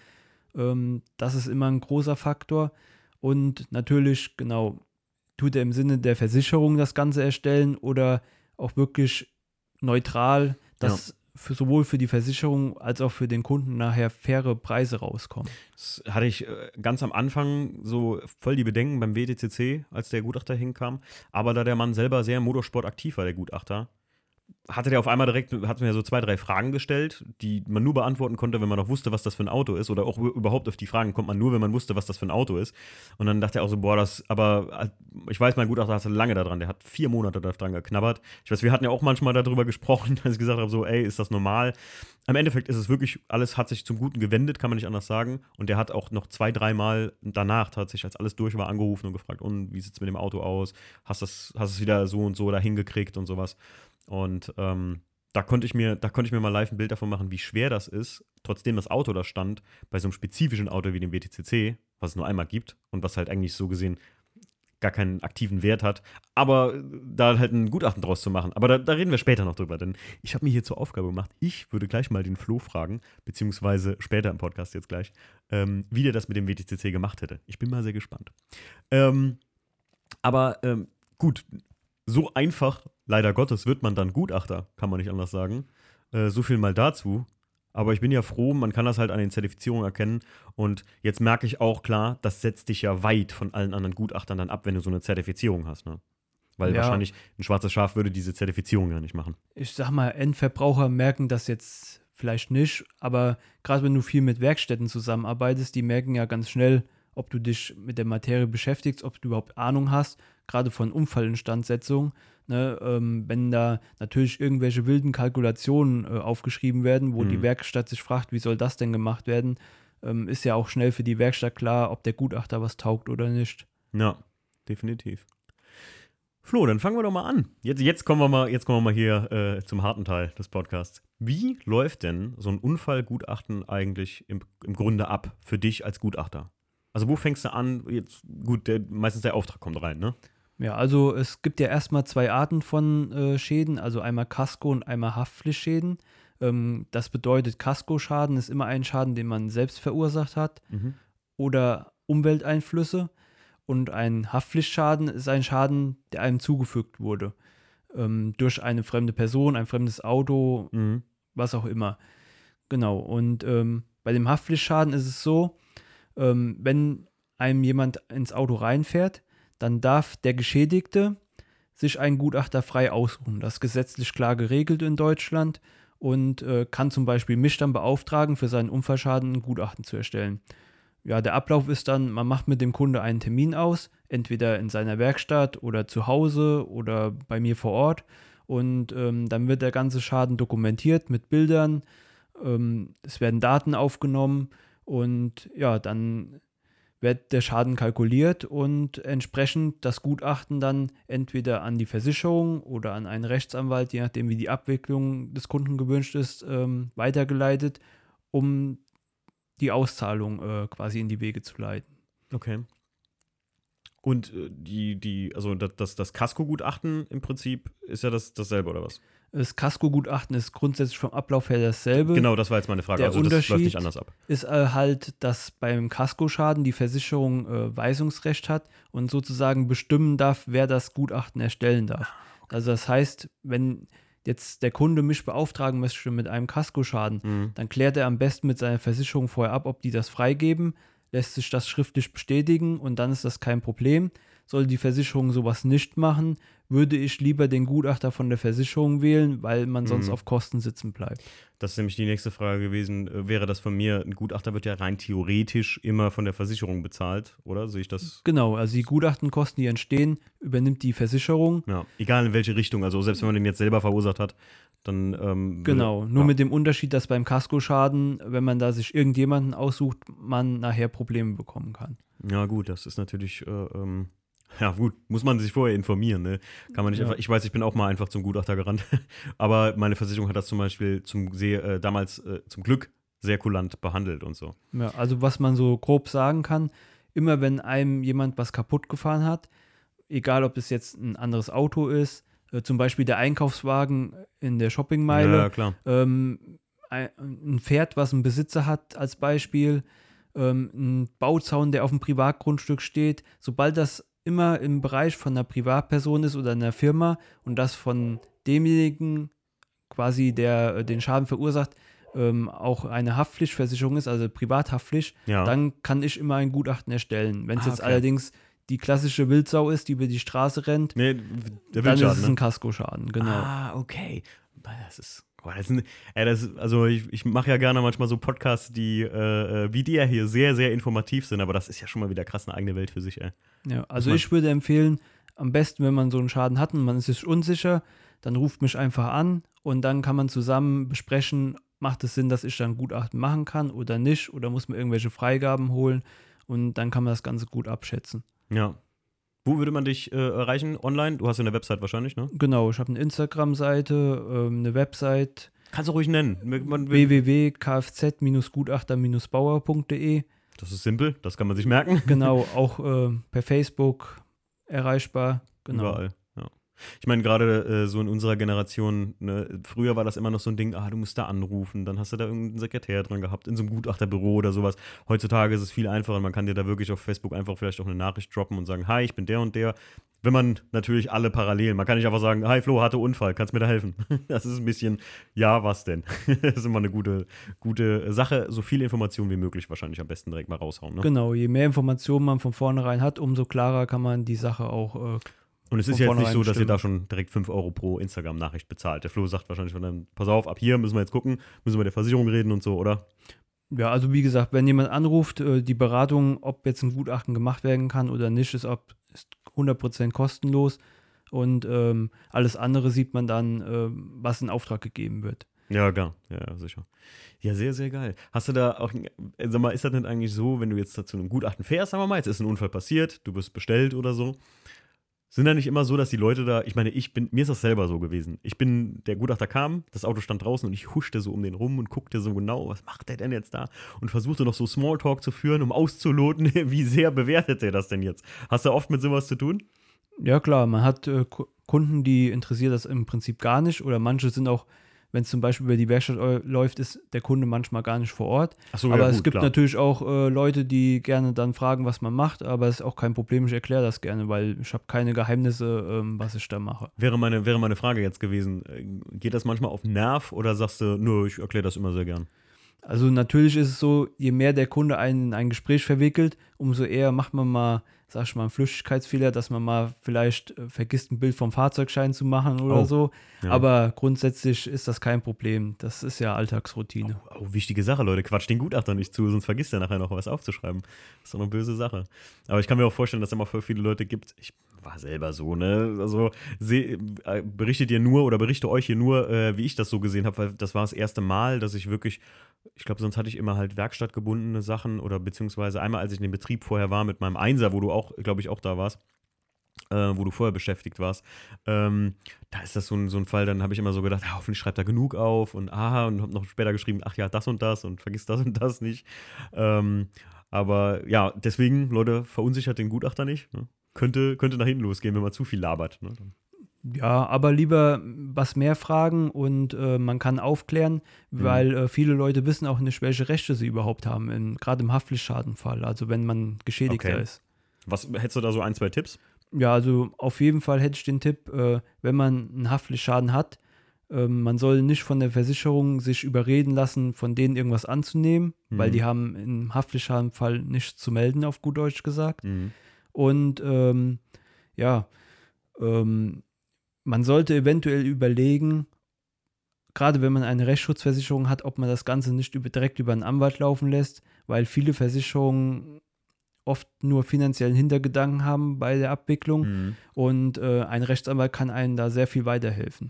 Ähm, das ist immer ein großer Faktor. Und natürlich, genau, tut er im Sinne der Versicherung das Ganze erstellen oder auch wirklich neutral, dass für, sowohl für die Versicherung als auch für den Kunden nachher faire Preise rauskommen. Das hatte ich äh, ganz am Anfang so voll die Bedenken beim WTCC, als der Gutachter hinkam. Aber da der Mann selber sehr Motorsport aktiv war, der Gutachter, hatte der auf einmal direkt, hat mir so zwei, drei Fragen gestellt, die man nur beantworten konnte, wenn man auch wusste, was das für ein Auto ist. Oder auch überhaupt auf die Fragen kommt man nur, wenn man wusste, was das für ein Auto ist. Und dann dachte er auch so, boah, das, aber äh, ich weiß, mein Gutachter hatte lange daran, der hat vier Monate daran geknabbert. Ich weiß, wir hatten ja auch manchmal darüber gesprochen, dass ich gesagt habe, so, ey, ist das normal? Am Endeffekt ist es wirklich, alles hat sich zum Guten gewendet, kann man nicht anders sagen. Und der hat auch noch zwei, dreimal danach tatsächlich, als alles durch war, angerufen und gefragt, und wie sieht es mit dem Auto aus? Hast du es wieder so und so da hingekriegt und sowas. Und ähm, da konnte ich mir, da konnte ich mir mal live ein Bild davon machen, wie schwer das ist, trotzdem das Auto da stand, bei so einem spezifischen Auto wie dem WTCC, was es nur einmal gibt und was halt eigentlich so gesehen gar keinen aktiven Wert hat, aber da halt ein Gutachten draus zu machen. Aber da, da reden wir später noch drüber, denn ich habe mir hier zur Aufgabe gemacht, ich würde gleich mal den Flo fragen, beziehungsweise später im Podcast jetzt gleich, ähm, wie der das mit dem WTCC gemacht hätte. Ich bin mal sehr gespannt. Ähm, aber ähm, gut, so einfach, leider Gottes, wird man dann Gutachter, kann man nicht anders sagen. Äh, so viel mal dazu. Aber ich bin ja froh, man kann das halt an den Zertifizierungen erkennen. Und jetzt merke ich auch klar, das setzt dich ja weit von allen anderen Gutachtern dann ab, wenn du so eine Zertifizierung hast. Ne? Weil Ja. wahrscheinlich ein schwarzes Schaf würde diese Zertifizierung ja nicht machen. ich sag mal, Endverbraucher merken das jetzt vielleicht nicht, aber gerade wenn du viel mit Werkstätten zusammenarbeitest, die merken ja ganz schnell, ob du dich mit der Materie beschäftigst, ob du überhaupt Ahnung hast, gerade von Unfallinstandsetzung. Ne, ähm, wenn da natürlich irgendwelche wilden Kalkulationen äh, aufgeschrieben werden, wo die Mhm. Werkstatt sich fragt, wie soll das denn gemacht werden, ähm, ist ja auch schnell für die Werkstatt klar, ob der Gutachter was taugt oder nicht. Ja, definitiv. Flo, dann fangen wir doch mal an. Jetzt, jetzt, kommen, wir mal, jetzt kommen wir mal hier äh, zum harten Teil des Podcasts. Wie läuft denn so ein Unfallgutachten eigentlich im, im Grunde ab für dich als Gutachter? Also wo fängst du an? Jetzt, gut, der, meistens der Auftrag kommt rein, ne? Ja, also es gibt ja erstmal zwei Arten von äh, Schäden, also einmal Kasko und einmal Haftpflichtschäden. Ähm, das bedeutet, Kaskoschaden ist immer ein Schaden, den man selbst verursacht hat oder Umwelteinflüsse. Und ein Haftpflichtschaden ist ein Schaden, der einem zugefügt wurde. Ähm, durch eine fremde Person, ein fremdes Auto, Mhm. was auch immer. Genau. Und ähm, bei dem Haftpflichtschaden ist es so, ähm, wenn einem jemand ins Auto reinfährt, dann darf der Geschädigte sich einen Gutachter frei aussuchen. Das ist gesetzlich klar geregelt in Deutschland und äh, kann zum Beispiel mich dann beauftragen, für seinen Unfallschaden ein Gutachten zu erstellen. Ja, der Ablauf ist dann, man macht mit dem Kunde einen Termin aus, entweder in seiner Werkstatt oder zu Hause oder bei mir vor Ort. Und ähm, dann wird der ganze Schaden dokumentiert mit Bildern. Ähm, es werden Daten aufgenommen und ja, dann wird der Schaden kalkuliert und entsprechend das Gutachten dann entweder an die Versicherung oder an einen Rechtsanwalt, je nachdem wie die Abwicklung des Kunden gewünscht ist, ähm, weitergeleitet, um die Auszahlung äh, quasi in die Wege zu leiten. Okay. Und äh, die, die, also das, das, Kasko-Gutachten im Prinzip ist ja das, dasselbe, oder was? Das Kasko-Gutachten ist grundsätzlich vom Ablauf her dasselbe. Genau, das war jetzt meine Frage. Der also das läuft Unterschied- nicht anders ab. ist äh, halt, dass beim Kaskoschaden die Versicherung äh, Weisungsrecht hat und sozusagen bestimmen darf, wer das Gutachten erstellen darf. Also das heißt, wenn jetzt der Kunde mich beauftragen möchte mit einem Kaskoschaden, Mhm. dann klärt er am besten mit seiner Versicherung vorher ab, ob die das freigeben, lässt sich das schriftlich bestätigen und dann ist das kein Problem. Soll die Versicherung sowas nicht machen, würde ich lieber den Gutachter von der Versicherung wählen, weil man sonst Mhm. auf Kosten sitzen bleibt. Das ist nämlich die nächste Frage gewesen. Äh, Wäre das von mir, ein Gutachter wird ja rein theoretisch immer von der Versicherung bezahlt, oder? Sehe ich das? Genau, also die Gutachtenkosten, die entstehen, übernimmt die Versicherung. Ja, egal in welche Richtung. Also selbst wenn man den jetzt selber verursacht hat, dann. Ähm, Genau, nur ja. mit dem Unterschied, dass beim Kaskoschaden, wenn man da sich irgendjemanden aussucht, man nachher Probleme bekommen kann. Ja, gut, das ist natürlich. Äh, ähm, ja, gut, muss man sich vorher informieren, ne? Kann man nicht Ja. einfach. Ich weiß, ich bin auch mal einfach zum Gutachter gerannt. Aber meine Versicherung hat das zum Beispiel zum sehr, äh, damals äh, zum Glück sehr kulant behandelt und so. Ja, also was man so grob sagen kann, immer wenn einem jemand was kaputt gefahren hat, egal ob es jetzt ein anderes Auto ist, äh, zum Beispiel der Einkaufswagen in der Shoppingmeile, Ja, ähm, ein, ein Pferd, was ein Besitzer hat als Beispiel, ähm, ein Bauzaun, der auf dem Privatgrundstück steht, sobald das immer im Bereich von einer Privatperson ist oder einer Firma und das von demjenigen quasi, der äh, den Schaden verursacht, ähm, auch eine Haftpflichtversicherung ist, also Privathaftpflicht, Ja. dann kann ich immer ein Gutachten erstellen. Wenn es Ah, jetzt okay. allerdings die klassische Wildsau ist, die über die Straße rennt, nee, dann ist es ne? ein Kaskoschaden, genau. Ah, okay. Das ist. Boah, das ist, ey, das also ich, ich mache ja gerne manchmal so Podcasts, die äh, äh, wie ja hier sehr, sehr informativ sind, aber das ist ja schon mal wieder krass eine eigene Welt für sich, ey. Ja, also ich würde empfehlen, am besten, wenn man so einen Schaden hat und man ist sich unsicher, dann ruft mich einfach an und dann kann man zusammen besprechen, macht es Sinn, dass ich dann Gutachten machen kann oder nicht oder muss man irgendwelche Freigaben holen und dann kann man das Ganze gut abschätzen. Ja. Wo würde man dich äh, erreichen? Online? Du hast ja eine Website wahrscheinlich, ne? Genau, ich habe eine Instagram-Seite, ähm, eine Website Kannst du ruhig nennen. Www.kfz-gutachter-bauer.de. das ist simpel, das kann man sich merken. Genau, auch äh, per Facebook, erreichbar. Genau. Überall. Ich meine, gerade äh, so in unserer Generation, ne, früher war das immer noch so ein Ding, ah, du musst da anrufen, dann hast du da irgendeinen Sekretär dran gehabt, in so einem Gutachterbüro oder sowas. Heutzutage ist es viel einfacher, man kann dir da wirklich auf Facebook einfach vielleicht auch eine Nachricht droppen und sagen, hi, ich bin der und der. Wenn man natürlich alle parallel, man kann nicht einfach sagen, hi Flo, hatte Unfall, kannst mir da helfen? Das ist ein bisschen, ja, was denn? das ist immer eine gute, gute Sache. So viele Informationen wie möglich wahrscheinlich am besten direkt mal raushauen. Ne? Genau, je mehr Informationen man von vornherein hat, umso klarer kann man die Sache auch äh, Und es ist Von jetzt nicht so, dass ihr stimmen. da schon direkt 5 Euro pro Instagram-Nachricht bezahlt. Der Flo sagt wahrscheinlich von dann, pass auf, ab hier müssen wir jetzt gucken, müssen wir mit der Versicherung reden und so, oder? Ja, also wie gesagt, wenn jemand anruft, äh, die Beratung, ob jetzt ein Gutachten gemacht werden kann oder nicht, ist, ab, ist 100% kostenlos. Und ähm, alles andere sieht man dann, ähm, was in Auftrag gegeben wird. Ja, klar. Ja, ja, sicher. Ja, sehr, sehr geil. Hast du da auch, äh, sag mal, ist das denn eigentlich so, wenn du jetzt da zu einem Gutachten fährst, sagen wir mal, jetzt ist ein Unfall passiert, du bist bestellt oder so, sind da nicht immer so, dass die Leute da, ich meine, ich bin, mir ist das selber so gewesen. Ich bin, der Gutachter kam, das Auto stand draußen und ich huschte so um den rum und guckte so genau, was macht der denn jetzt da? Und versuchte noch so Smalltalk zu führen, um auszuloten, wie sehr bewertet der das denn jetzt? Hast du oft mit sowas zu tun? Ja, klar, man hat äh, Ku- Kunden, die interessiert das im Prinzip gar nicht. Oder manche sind auch, wenn es zum Beispiel über die Werkstatt äh, läuft, ist der Kunde manchmal gar nicht vor Ort. Achso, aber es gibt natürlich auch äh, Leute, die gerne dann fragen, was man macht, aber es ist auch kein Problem, ich erkläre das gerne, weil ich habe keine Geheimnisse, ähm, was ich da mache. Wäre meine, wäre meine Frage jetzt gewesen, äh, geht das manchmal auf Nerv oder sagst du, nö, ich erkläre das immer sehr gern? Also natürlich ist es so, je mehr der Kunde einen in ein Gespräch verwickelt, umso eher macht man mal, sag ich mal, einen Flüchtigkeitsfehler, dass man mal vielleicht äh, vergisst, ein Bild vom Fahrzeugschein zu machen oder Oh, so. ja. Aber grundsätzlich ist das kein Problem. Das ist ja Alltagsroutine. Oh, wichtige Sache, Leute. Quatsch den Gutachter nicht zu, sonst vergisst er nachher noch was aufzuschreiben. Das ist doch eine böse Sache. Aber ich kann mir auch vorstellen, dass es immer voll viele Leute gibt. Ich war selber so, ne? Also seh, äh, berichtet ihr nur oder berichte euch hier nur, äh, wie ich das so gesehen habe, weil das war das erste Mal, dass ich wirklich, ich glaube, sonst hatte ich immer halt werkstattgebundene Sachen oder beziehungsweise einmal, als ich in dem Betrieb vorher war mit meinem Einser, wo du auch, glaube ich, auch da warst. Äh, wo du vorher beschäftigt warst, ähm, da ist das so ein, so ein Fall, dann habe ich immer so gedacht, ah, hoffentlich schreibt er genug auf und aha, und habe noch später geschrieben, ach ja, das und das und vergiss das und das nicht. Ähm, aber ja, deswegen, Leute, verunsichert den Gutachter nicht. Ne? Könnte, könnte nach hinten losgehen, wenn man zu viel labert. Ne? Ja, aber lieber was mehr fragen und äh, man kann aufklären, Mhm. weil äh, viele Leute wissen auch nicht, welche Rechte sie überhaupt haben, gerade im Haftpflichtschadenfall, also wenn man Geschädigter Okay. ist. Was hättest du da so ein, zwei Tipps? Ja, also auf jeden Fall hätte ich den Tipp, äh, wenn man einen Haftpflichtschaden hat, ähm, man soll nicht von der Versicherung sich überreden lassen, von denen irgendwas anzunehmen, weil Mhm. die haben im Haftpflichtschadenfall nichts zu melden, auf gut Deutsch gesagt. Mhm. Und ähm, ja, ähm, man sollte eventuell überlegen, gerade wenn man eine Rechtsschutzversicherung hat, ob man das Ganze nicht über, direkt über einen Anwalt laufen lässt, weil viele Versicherungen oft nur finanziellen Hintergedanken haben bei der Abwicklung Mhm. und äh, ein Rechtsanwalt kann einem da sehr viel weiterhelfen.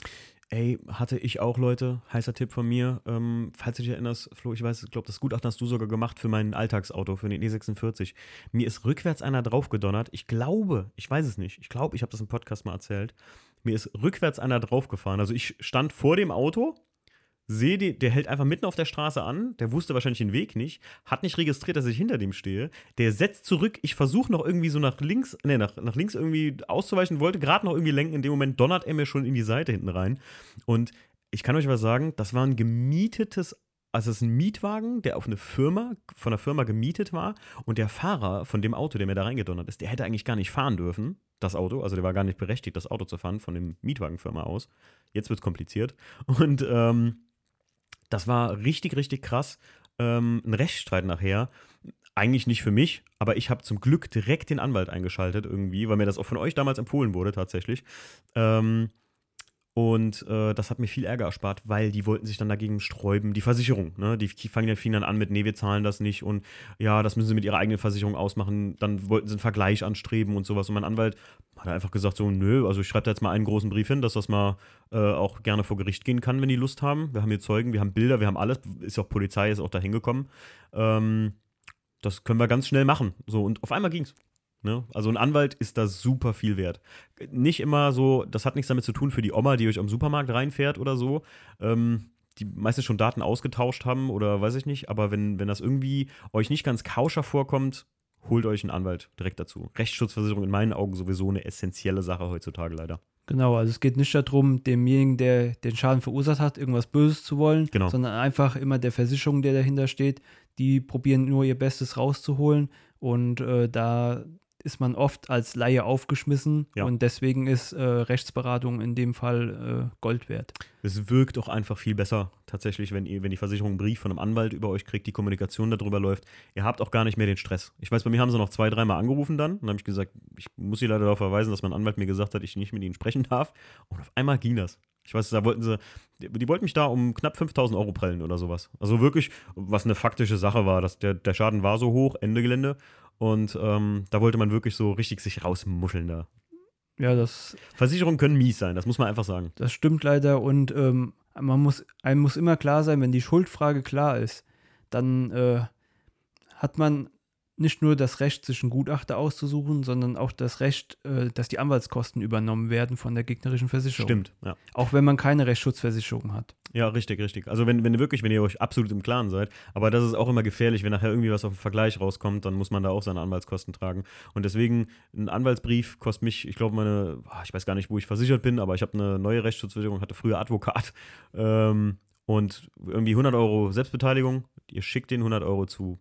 Ey, hatte ich auch, Leute, heißer Tipp von mir. Ähm, falls du dich erinnerst, Flo, ich weiß, ich glaube, das Gutachten hast du sogar gemacht für mein Alltagsauto, für den E46. Mir ist rückwärts einer draufgedonnert. Ich glaube, ich weiß es nicht. Ich glaube, ich habe das im Podcast mal erzählt. Mir ist rückwärts einer draufgefahren. Also ich stand vor dem Auto, sehe, die, der hält einfach mitten auf der Straße an. Der wusste wahrscheinlich den Weg nicht, hat nicht registriert, dass ich hinter dem stehe. Der setzt zurück. Ich versuche noch irgendwie so nach links, nee, nach, nach links irgendwie auszuweichen, wollte gerade noch irgendwie lenken. In dem Moment donnert er mir schon in die Seite hinten rein. Und ich kann euch was sagen, das war ein gemietetes also es ist ein Mietwagen, der auf eine Firma, von der Firma gemietet war und der Fahrer von dem Auto, der mir da reingedonnert ist, der hätte eigentlich gar nicht fahren dürfen, das Auto, also der war gar nicht berechtigt, das Auto zu fahren von dem Mietwagenfirma aus. Jetzt wird es kompliziert und ähm, das war richtig, richtig krass. Ähm, ein Rechtsstreit nachher. Eigentlich nicht für mich, aber ich habe zum Glück direkt den Anwalt eingeschaltet irgendwie, weil mir das auch von euch damals empfohlen wurde tatsächlich. Ähm, und äh, das hat mir viel Ärger erspart, weil die wollten sich dann dagegen sträuben. Die Versicherung, ne? Die fangen dann, fingen dann an mit, nee, wir zahlen das nicht und ja, das müssen sie mit ihrer eigenen Versicherung ausmachen. Dann wollten sie einen Vergleich anstreben und sowas. Und mein Anwalt hat einfach gesagt: so, nö, also ich schreibe da jetzt mal einen großen Brief hin, dass das mal äh, auch gerne vor Gericht gehen kann, wenn die Lust haben. Wir haben hier Zeugen, wir haben Bilder, wir haben alles. Ist auch Polizei, ist auch da hingekommen. Ähm, das können wir ganz schnell machen. So, und auf einmal ging's. Ne? Also ein Anwalt ist da super viel wert. Nicht immer so, das hat nichts damit zu tun für die Oma, die euch am Supermarkt reinfährt oder so. Ähm, die meistens schon Daten ausgetauscht haben oder weiß ich nicht. Aber wenn, wenn das irgendwie euch nicht ganz kauscher vorkommt, holt euch einen Anwalt direkt dazu. Rechtsschutzversicherung in meinen Augen sowieso eine essentielle Sache heutzutage leider. Genau, also es geht nicht darum, demjenigen, der den Schaden verursacht hat, irgendwas Böses zu wollen, Genau. sondern einfach immer der Versicherung, der dahinter steht, die probieren nur ihr Bestes rauszuholen und äh, da ist man oft als Laie aufgeschmissen Ja. und deswegen ist äh, Rechtsberatung in dem Fall äh, Gold wert. Es wirkt auch einfach viel besser, tatsächlich, wenn, ihr, wenn die Versicherung einen Brief von einem Anwalt über euch kriegt, die Kommunikation darüber läuft. Ihr habt auch gar nicht mehr den Stress. Ich weiß, bei mir haben sie noch zwei, dreimal angerufen dann und habe ich gesagt, ich muss sie leider darauf verweisen, dass mein Anwalt mir gesagt hat, ich nicht mit ihnen sprechen darf. Und auf einmal ging das. Ich weiß, da wollten sie, die, wollten mich da um knapp 5000 Euro prellen oder sowas. Also wirklich, was eine faktische Sache war, dass der, der Schaden war so hoch, Ende Gelände. Und ähm, da wollte man wirklich so richtig sich rausmuscheln da. Ja, das, Versicherungen können mies sein, das muss man einfach sagen. das stimmt leider und ähm, man muss, einem muss immer klar sein, wenn die Schuldfrage klar ist, dann äh, hat man nicht nur das Recht, sich einen Gutachter auszusuchen, sondern auch das Recht, äh, dass die Anwaltskosten übernommen werden von der gegnerischen Versicherung. Stimmt, ja. Auch wenn man keine Rechtsschutzversicherung hat. Ja, richtig, richtig. Also wenn, wenn ihr wirklich, wenn ihr euch absolut im Klaren seid, aber das ist auch immer gefährlich, wenn nachher irgendwie was auf den Vergleich rauskommt, dann muss man da auch seine Anwaltskosten tragen. Und deswegen, ein Anwaltsbrief kostet mich, ich glaube, meine, ah, ich weiß gar nicht, wo ich versichert bin, aber ich habe eine neue Rechtsschutzversicherung, hatte früher Advokat ähm, und irgendwie 100 Euro Selbstbeteiligung. Ihr schickt den 100 Euro zu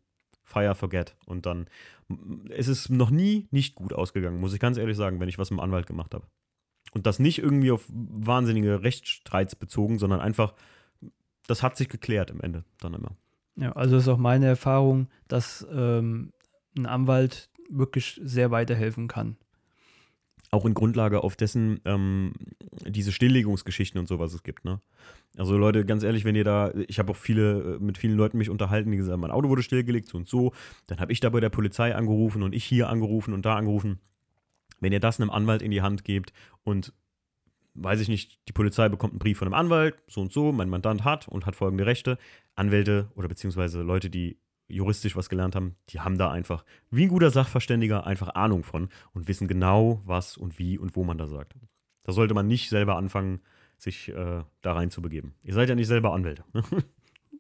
Fire Forget und dann es ist noch nie nicht gut ausgegangen, muss ich ganz ehrlich sagen, wenn ich was mit dem Anwalt gemacht habe. Und das nicht irgendwie auf wahnsinnige Rechtsstreits bezogen, sondern einfach, das hat sich geklärt im Ende dann immer. Ja, also ist auch meine Erfahrung, dass ähm, ein Anwalt wirklich sehr weiterhelfen kann. Auch in Grundlage auf dessen ähm, diese Stilllegungsgeschichten und sowas es gibt, ne? Also Leute, ganz ehrlich, wenn ihr da, ich habe auch viele, äh, mit vielen Leuten mich unterhalten, die gesagt haben, mein Auto wurde stillgelegt, so und so. Dann habe ich da bei der Polizei angerufen und ich hier angerufen und da angerufen. Wenn ihr das einem Anwalt in die Hand gebt und weiß ich nicht, die Polizei bekommt einen Brief von einem Anwalt, so und so, mein Mandant hat und hat folgende Rechte. Anwälte oder beziehungsweise Leute, die juristisch was gelernt haben, die haben da einfach, wie ein guter Sachverständiger, einfach Ahnung von und wissen genau, was und wie und wo man da sagt. Da sollte man nicht selber anfangen, sich äh, da rein zu begeben. Ihr seid ja nicht selber Anwälte.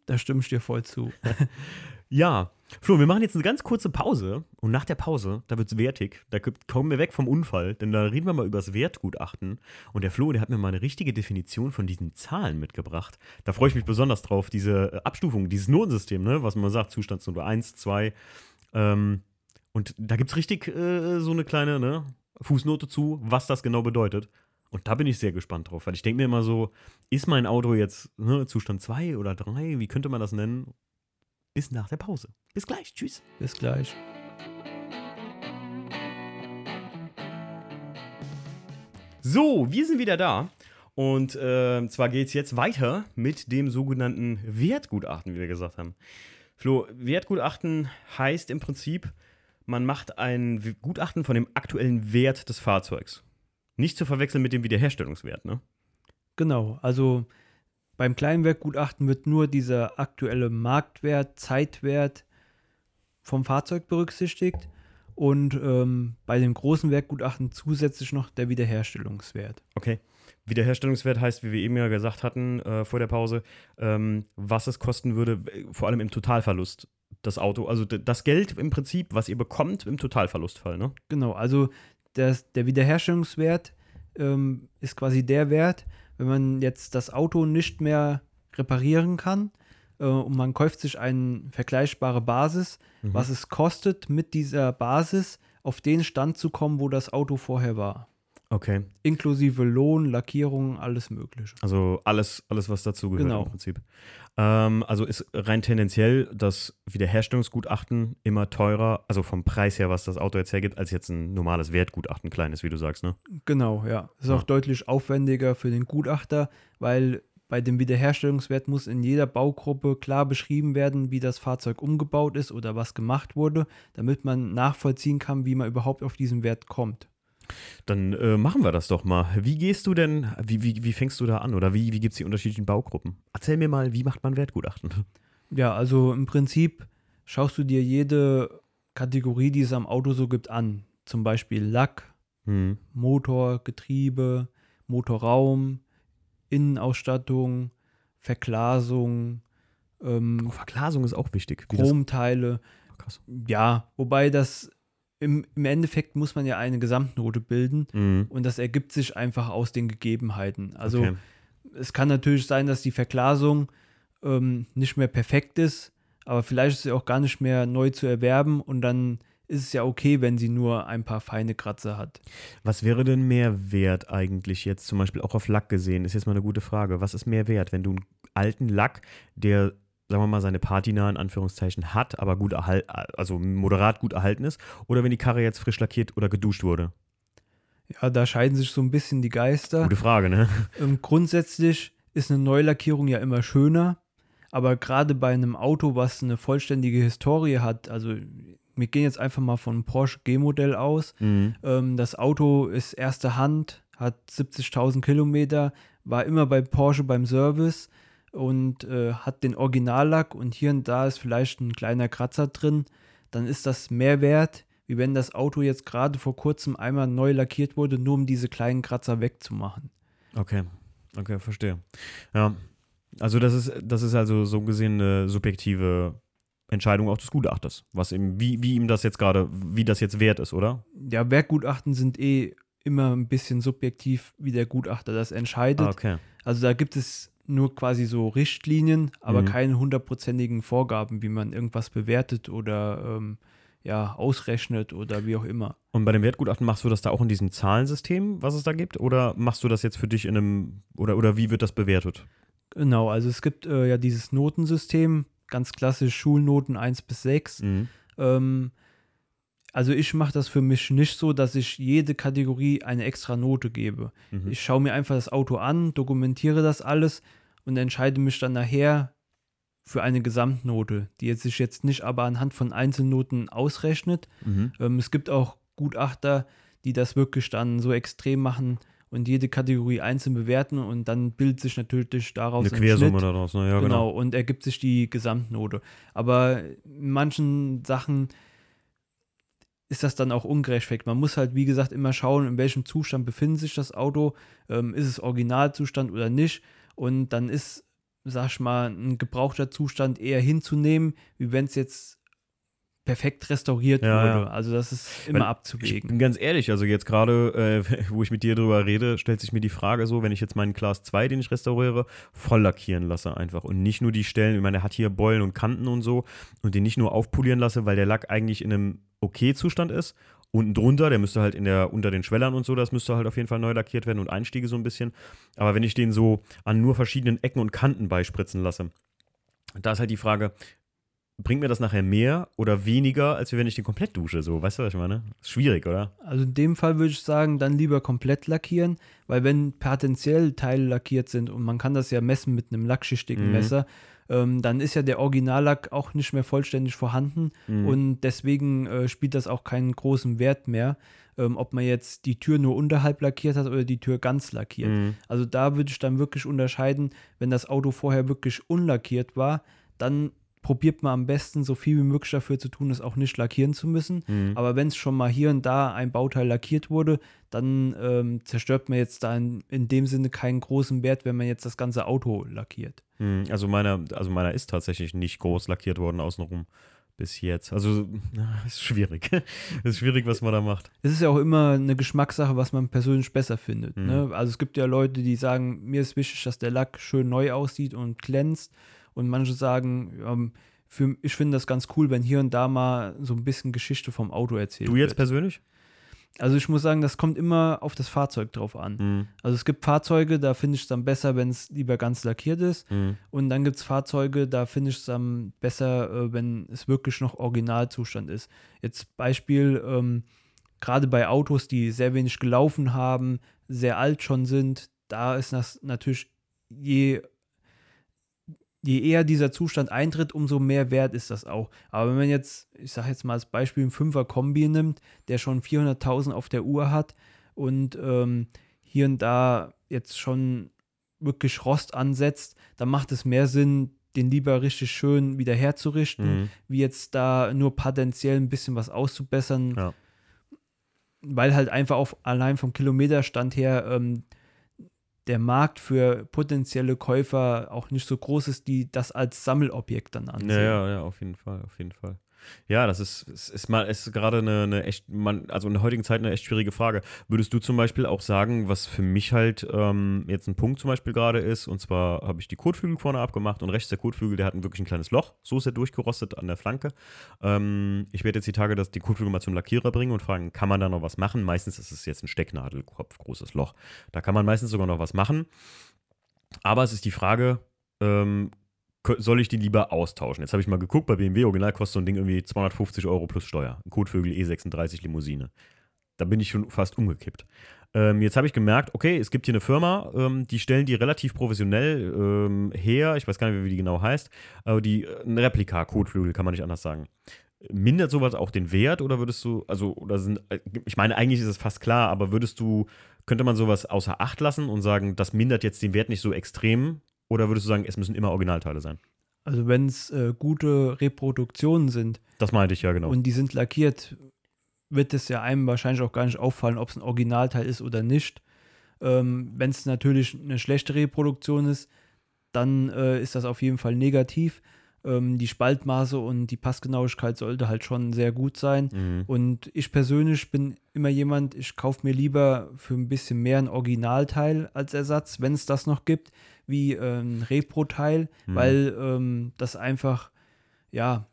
Da stimme ich dir voll zu. Ja, Flo, wir machen jetzt eine ganz kurze Pause und nach der Pause, da wird es wertig, da kommen wir weg vom Unfall, denn da reden wir mal über das Wertgutachten und der Flo, der hat mir mal eine richtige Definition von diesen Zahlen mitgebracht. Da freue ich mich besonders drauf, diese äh, Abstufung, dieses Notensystem, ne, was man sagt, Zustandsnote 1, 2 ähm, und da gibt es richtig äh, so eine kleine ne, Fußnote zu, was das genau bedeutet. Und da bin ich sehr gespannt drauf, weil ich denke mir immer so, ist mein Auto jetzt ne, Zustand 2 oder 3, wie könnte man das nennen? Bis nach der Pause. Bis gleich. Tschüss. Bis gleich. So, wir sind wieder da. Und äh, zwar geht es jetzt weiter mit dem sogenannten Wertgutachten, wie wir gesagt haben. Flo, Wertgutachten heißt im Prinzip, man macht ein Gutachten von dem aktuellen Wert des Fahrzeugs. Nicht zu verwechseln mit dem Wiederherstellungswert, ne? Genau, also beim Kleinwerkgutachten wird nur dieser aktuelle Marktwert, Zeitwert vom Fahrzeug berücksichtigt und ähm, bei dem großen Werkgutachten zusätzlich noch der Wiederherstellungswert. Okay. Wiederherstellungswert heißt, wie wir eben ja gesagt hatten äh, vor der Pause, ähm, was es kosten würde, vor allem im Totalverlust, das Auto. Also das Geld im Prinzip, was ihr bekommt im Totalverlustfall, ne? Genau, also das, der Wiederherstellungswert ähm, ist quasi der Wert, wenn man jetzt das Auto nicht mehr reparieren kann äh, und man kauft sich eine vergleichbare Basis, Mhm. was es kostet, mit dieser Basis auf den Stand zu kommen, wo das Auto vorher war. Okay. Inklusive Lohn, Lackierung, alles Mögliche. Also alles, alles was dazu gehört Genau. im Prinzip. Ähm, also ist rein tendenziell das Wiederherstellungsgutachten immer teurer, also vom Preis her, was das Auto jetzt hergibt, als jetzt ein normales Wertgutachten, kleines, wie du sagst, ne? Genau, ja. Ist Ja. auch deutlich aufwendiger für den Gutachter, weil bei dem Wiederherstellungswert muss in jeder Baugruppe klar beschrieben werden, wie das Fahrzeug umgebaut ist oder was gemacht wurde, damit man nachvollziehen kann, wie man überhaupt auf diesen Wert kommt. Dann äh, machen wir das doch mal. Wie gehst du denn, wie, wie, wie fängst du da an oder wie, wie gibt es die unterschiedlichen Baugruppen? Erzähl mir mal, wie macht man Wertgutachten? Ja, also im Prinzip schaust du dir jede Kategorie, die es am Auto so gibt, an. Zum Beispiel Lack, Hm. Motor, Getriebe, Motorraum, Innenausstattung, Verglasung, ähm, Oh, Verglasung ist auch wichtig. Wie das- Chromteile. krass. Ja, wobei das im, im Endeffekt muss man ja eine Gesamtnote bilden Mhm. und das ergibt sich einfach aus den Gegebenheiten. Also Okay. es kann natürlich sein, dass die Verglasung ähm, nicht mehr perfekt ist, aber vielleicht ist sie auch gar nicht mehr neu zu erwerben und dann ist es ja okay, wenn sie nur ein paar feine Kratzer hat. Was wäre denn mehr wert eigentlich jetzt zum Beispiel auch auf Lack gesehen? Ist jetzt mal eine gute Frage. Was ist mehr wert, wenn du einen alten Lack, der, sagen wir mal, seine Patina in Anführungszeichen hat, aber gut erhalten, also moderat gut erhalten ist, oder wenn die Karre jetzt frisch lackiert oder geduscht wurde? Ja, da scheiden sich so ein bisschen die Geister. Gute Frage, ne? Ähm, grundsätzlich ist eine Neulackierung ja immer schöner, aber gerade bei einem Auto, was eine vollständige Historie hat, also wir gehen jetzt einfach mal von Porsche G-Modell aus, Mhm. ähm, das Auto ist erste Hand, hat 70.000 Kilometer, war immer bei Porsche beim Service und äh, hat den Originallack und hier und da ist vielleicht ein kleiner Kratzer drin, dann ist das mehr wert, wie wenn das Auto jetzt gerade vor kurzem einmal neu lackiert wurde, nur um diese kleinen Kratzer wegzumachen. Okay, okay, verstehe. Ja, also das ist, das ist also so gesehen eine subjektive Entscheidung auch des Gutachters, was ihm, wie, wie ihm das jetzt gerade, wie das jetzt wert ist, oder? ja, Werkgutachten sind eh immer ein bisschen subjektiv, wie der Gutachter das entscheidet. Ah, okay. Also da gibt es nur quasi so Richtlinien, aber Mhm. keine hundertprozentigen Vorgaben, wie man irgendwas bewertet oder ähm, ja, ausrechnet oder wie auch immer. Und bei dem Wertgutachten machst du das da auch in diesem Zahlensystem, was es da gibt, oder machst du das jetzt für dich in einem, oder, oder wie wird das bewertet? Genau, also es gibt äh, ja dieses Notensystem, ganz klassisch Schulnoten 1 bis 6. Mhm. Ähm, also ich mache das für mich nicht so, dass ich jede Kategorie eine extra Note gebe. Mhm. Ich schaue mir einfach das Auto an, dokumentiere das alles und entscheide mich dann nachher für eine Gesamtnote, die jetzt sich jetzt nicht aber anhand von Einzelnoten ausrechnet. Mhm. Ähm, es gibt auch Gutachter, die das wirklich dann so extrem machen und jede Kategorie einzeln bewerten und dann bildet sich natürlich daraus Eine ein Quersumme Schnitt. daraus, ne? Ja, genau. genau. und ergibt sich die Gesamtnote. Aber in manchen Sachen ist das dann auch ungerechtfertigt. Man muss halt, wie gesagt, immer schauen, in welchem Zustand befindet sich das Auto. Ähm, ist es Originalzustand oder nicht? Und dann ist, sag ich mal, ein gebrauchter Zustand eher hinzunehmen, wie wenn es jetzt perfekt restauriert Ja, wurde. ja. Also das ist immer Weil Ich abzuwägen. bin ganz ehrlich, also jetzt gerade, äh, wo ich mit dir drüber rede, stellt sich mir die Frage so, wenn ich jetzt meinen Class 2, den ich restauriere, voll lackieren lasse einfach und nicht nur die Stellen, ich meine, der hat hier Beulen und Kanten und so und den nicht nur aufpolieren lasse, weil der Lack eigentlich in einem okay Zustand ist. Unten drunter, der müsste halt in der, unter den Schwellern und so, das müsste halt auf jeden Fall neu lackiert werden und Einstiege so ein bisschen. Aber wenn ich den so an nur verschiedenen Ecken und Kanten beispritzen lasse, da ist halt die Frage, bringt mir das nachher mehr oder weniger, als wenn ich den komplett dusche? So, weißt du, was ich meine? Ist schwierig, oder? Also in dem Fall würde ich sagen, dann lieber komplett lackieren, weil wenn potenziell Teile lackiert sind und man kann das ja messen mit einem lackschichtigen Mhm. Messer, ähm, dann ist ja der Originallack auch nicht mehr vollständig vorhanden Mhm. und deswegen äh, spielt das auch keinen großen Wert mehr, ähm, ob man jetzt die Tür nur unterhalb lackiert hat oder die Tür ganz lackiert. Mhm. Also da würde ich dann wirklich unterscheiden, wenn das Auto vorher wirklich unlackiert war, dann probiert man am besten so viel wie möglich dafür zu tun, es auch nicht lackieren zu müssen. Mhm. Aber wenn es schon mal hier und da ein Bauteil lackiert wurde, dann ähm, zerstört man jetzt da in, in dem Sinne keinen großen Wert, wenn man jetzt das ganze Auto lackiert. Hm, Also meiner, also meiner ist tatsächlich nicht groß lackiert worden außenrum bis jetzt. Also ist schwierig. ist schwierig, was man da macht. Es ist ja auch immer eine Geschmackssache, was man persönlich besser findet. Mhm. Ne? Also es gibt ja Leute, die sagen, mir ist wichtig, dass der Lack schön neu aussieht und glänzt. Und manche sagen, ähm, für, ich finde das ganz cool, wenn hier und da mal so ein bisschen Geschichte vom Auto erzählt Du jetzt wird. persönlich? Also ich muss sagen, das kommt immer auf das Fahrzeug drauf an. Hm, Also es gibt Fahrzeuge, da finde ich es dann besser, wenn es lieber ganz lackiert ist. hm, Und dann gibt es Fahrzeuge, da finde ich es dann besser, äh, wenn es wirklich noch Originalzustand ist. Jetzt Beispiel, ähm, gerade bei Autos, die sehr wenig gelaufen haben, sehr alt schon sind, da ist das natürlich, je, je eher dieser Zustand eintritt, umso mehr wert ist das auch. Aber wenn man jetzt, ich sage jetzt mal als Beispiel, einen 5er Kombi nimmt, der schon 400.000 auf der Uhr hat und ähm, hier und da jetzt schon wirklich Rost ansetzt, dann macht es mehr Sinn, den lieber richtig schön wieder herzurichten, hm. wie jetzt da nur potenziell ein bisschen was auszubessern, Ja. weil halt einfach auf, allein vom Kilometerstand her ähm, der Markt für potenzielle Käufer auch nicht so groß ist, die das als Sammelobjekt dann ansehen. Ja, ja, ja, auf jeden Fall, auf jeden Fall. Ja, das ist, ist, ist mal ist gerade eine, eine echt, man, also in der heutigen Zeit eine echt schwierige Frage. Würdest du zum Beispiel auch sagen, was für mich halt ähm, jetzt ein Punkt zum Beispiel gerade ist, und zwar habe ich die Kotflügel vorne abgemacht und rechts der Kotflügel, der hat ein wirklich ein kleines Loch, so ist er durchgerostet an der Flanke. Ähm, ich werde jetzt die Tage das, die Kotflügel mal zum Lackierer bringen und fragen, kann man da noch was machen? Meistens ist es jetzt ein Stecknadelkopf, großes Loch. Da kann man meistens sogar noch was machen. Aber es ist die Frage, ähm, soll ich die lieber austauschen? Jetzt habe ich mal geguckt, bei BMW Original kostet so ein Ding irgendwie 250 Euro plus Steuer. Ein Kotvögel E36 Limousine. Da bin ich schon fast umgekippt. Ähm, jetzt habe ich gemerkt, okay, es gibt hier eine Firma, ähm, die stellen die relativ professionell ähm, her. Ich weiß gar nicht, wie die genau heißt. Aber die, äh, ein Replika-Kotflügel, kann man nicht anders sagen. Mindert sowas auch den Wert oder würdest du, also, oder sind, äh, ich meine, eigentlich ist es fast klar, aber würdest du, könnte man sowas außer Acht lassen und sagen, das mindert jetzt den Wert nicht so extrem, oder würdest du sagen, es müssen immer Originalteile sein? Also wenn es äh, gute Reproduktionen sind. Das meinte ich ja, genau. Und die sind lackiert, wird es ja einem wahrscheinlich auch gar nicht auffallen, ob es ein Originalteil ist oder nicht. Ähm, wenn es natürlich eine schlechte Reproduktion ist, dann äh, ist das auf jeden Fall negativ. Ähm, die Spaltmaße und die Passgenauigkeit sollte halt schon sehr gut sein. Mhm. Und ich persönlich bin immer jemand, ich kaufe mir lieber für ein bisschen mehr ein Originalteil als Ersatz, wenn es das noch gibt, wie äh, ein Repro-Teil, mhm. weil ähm, das einfach, ja,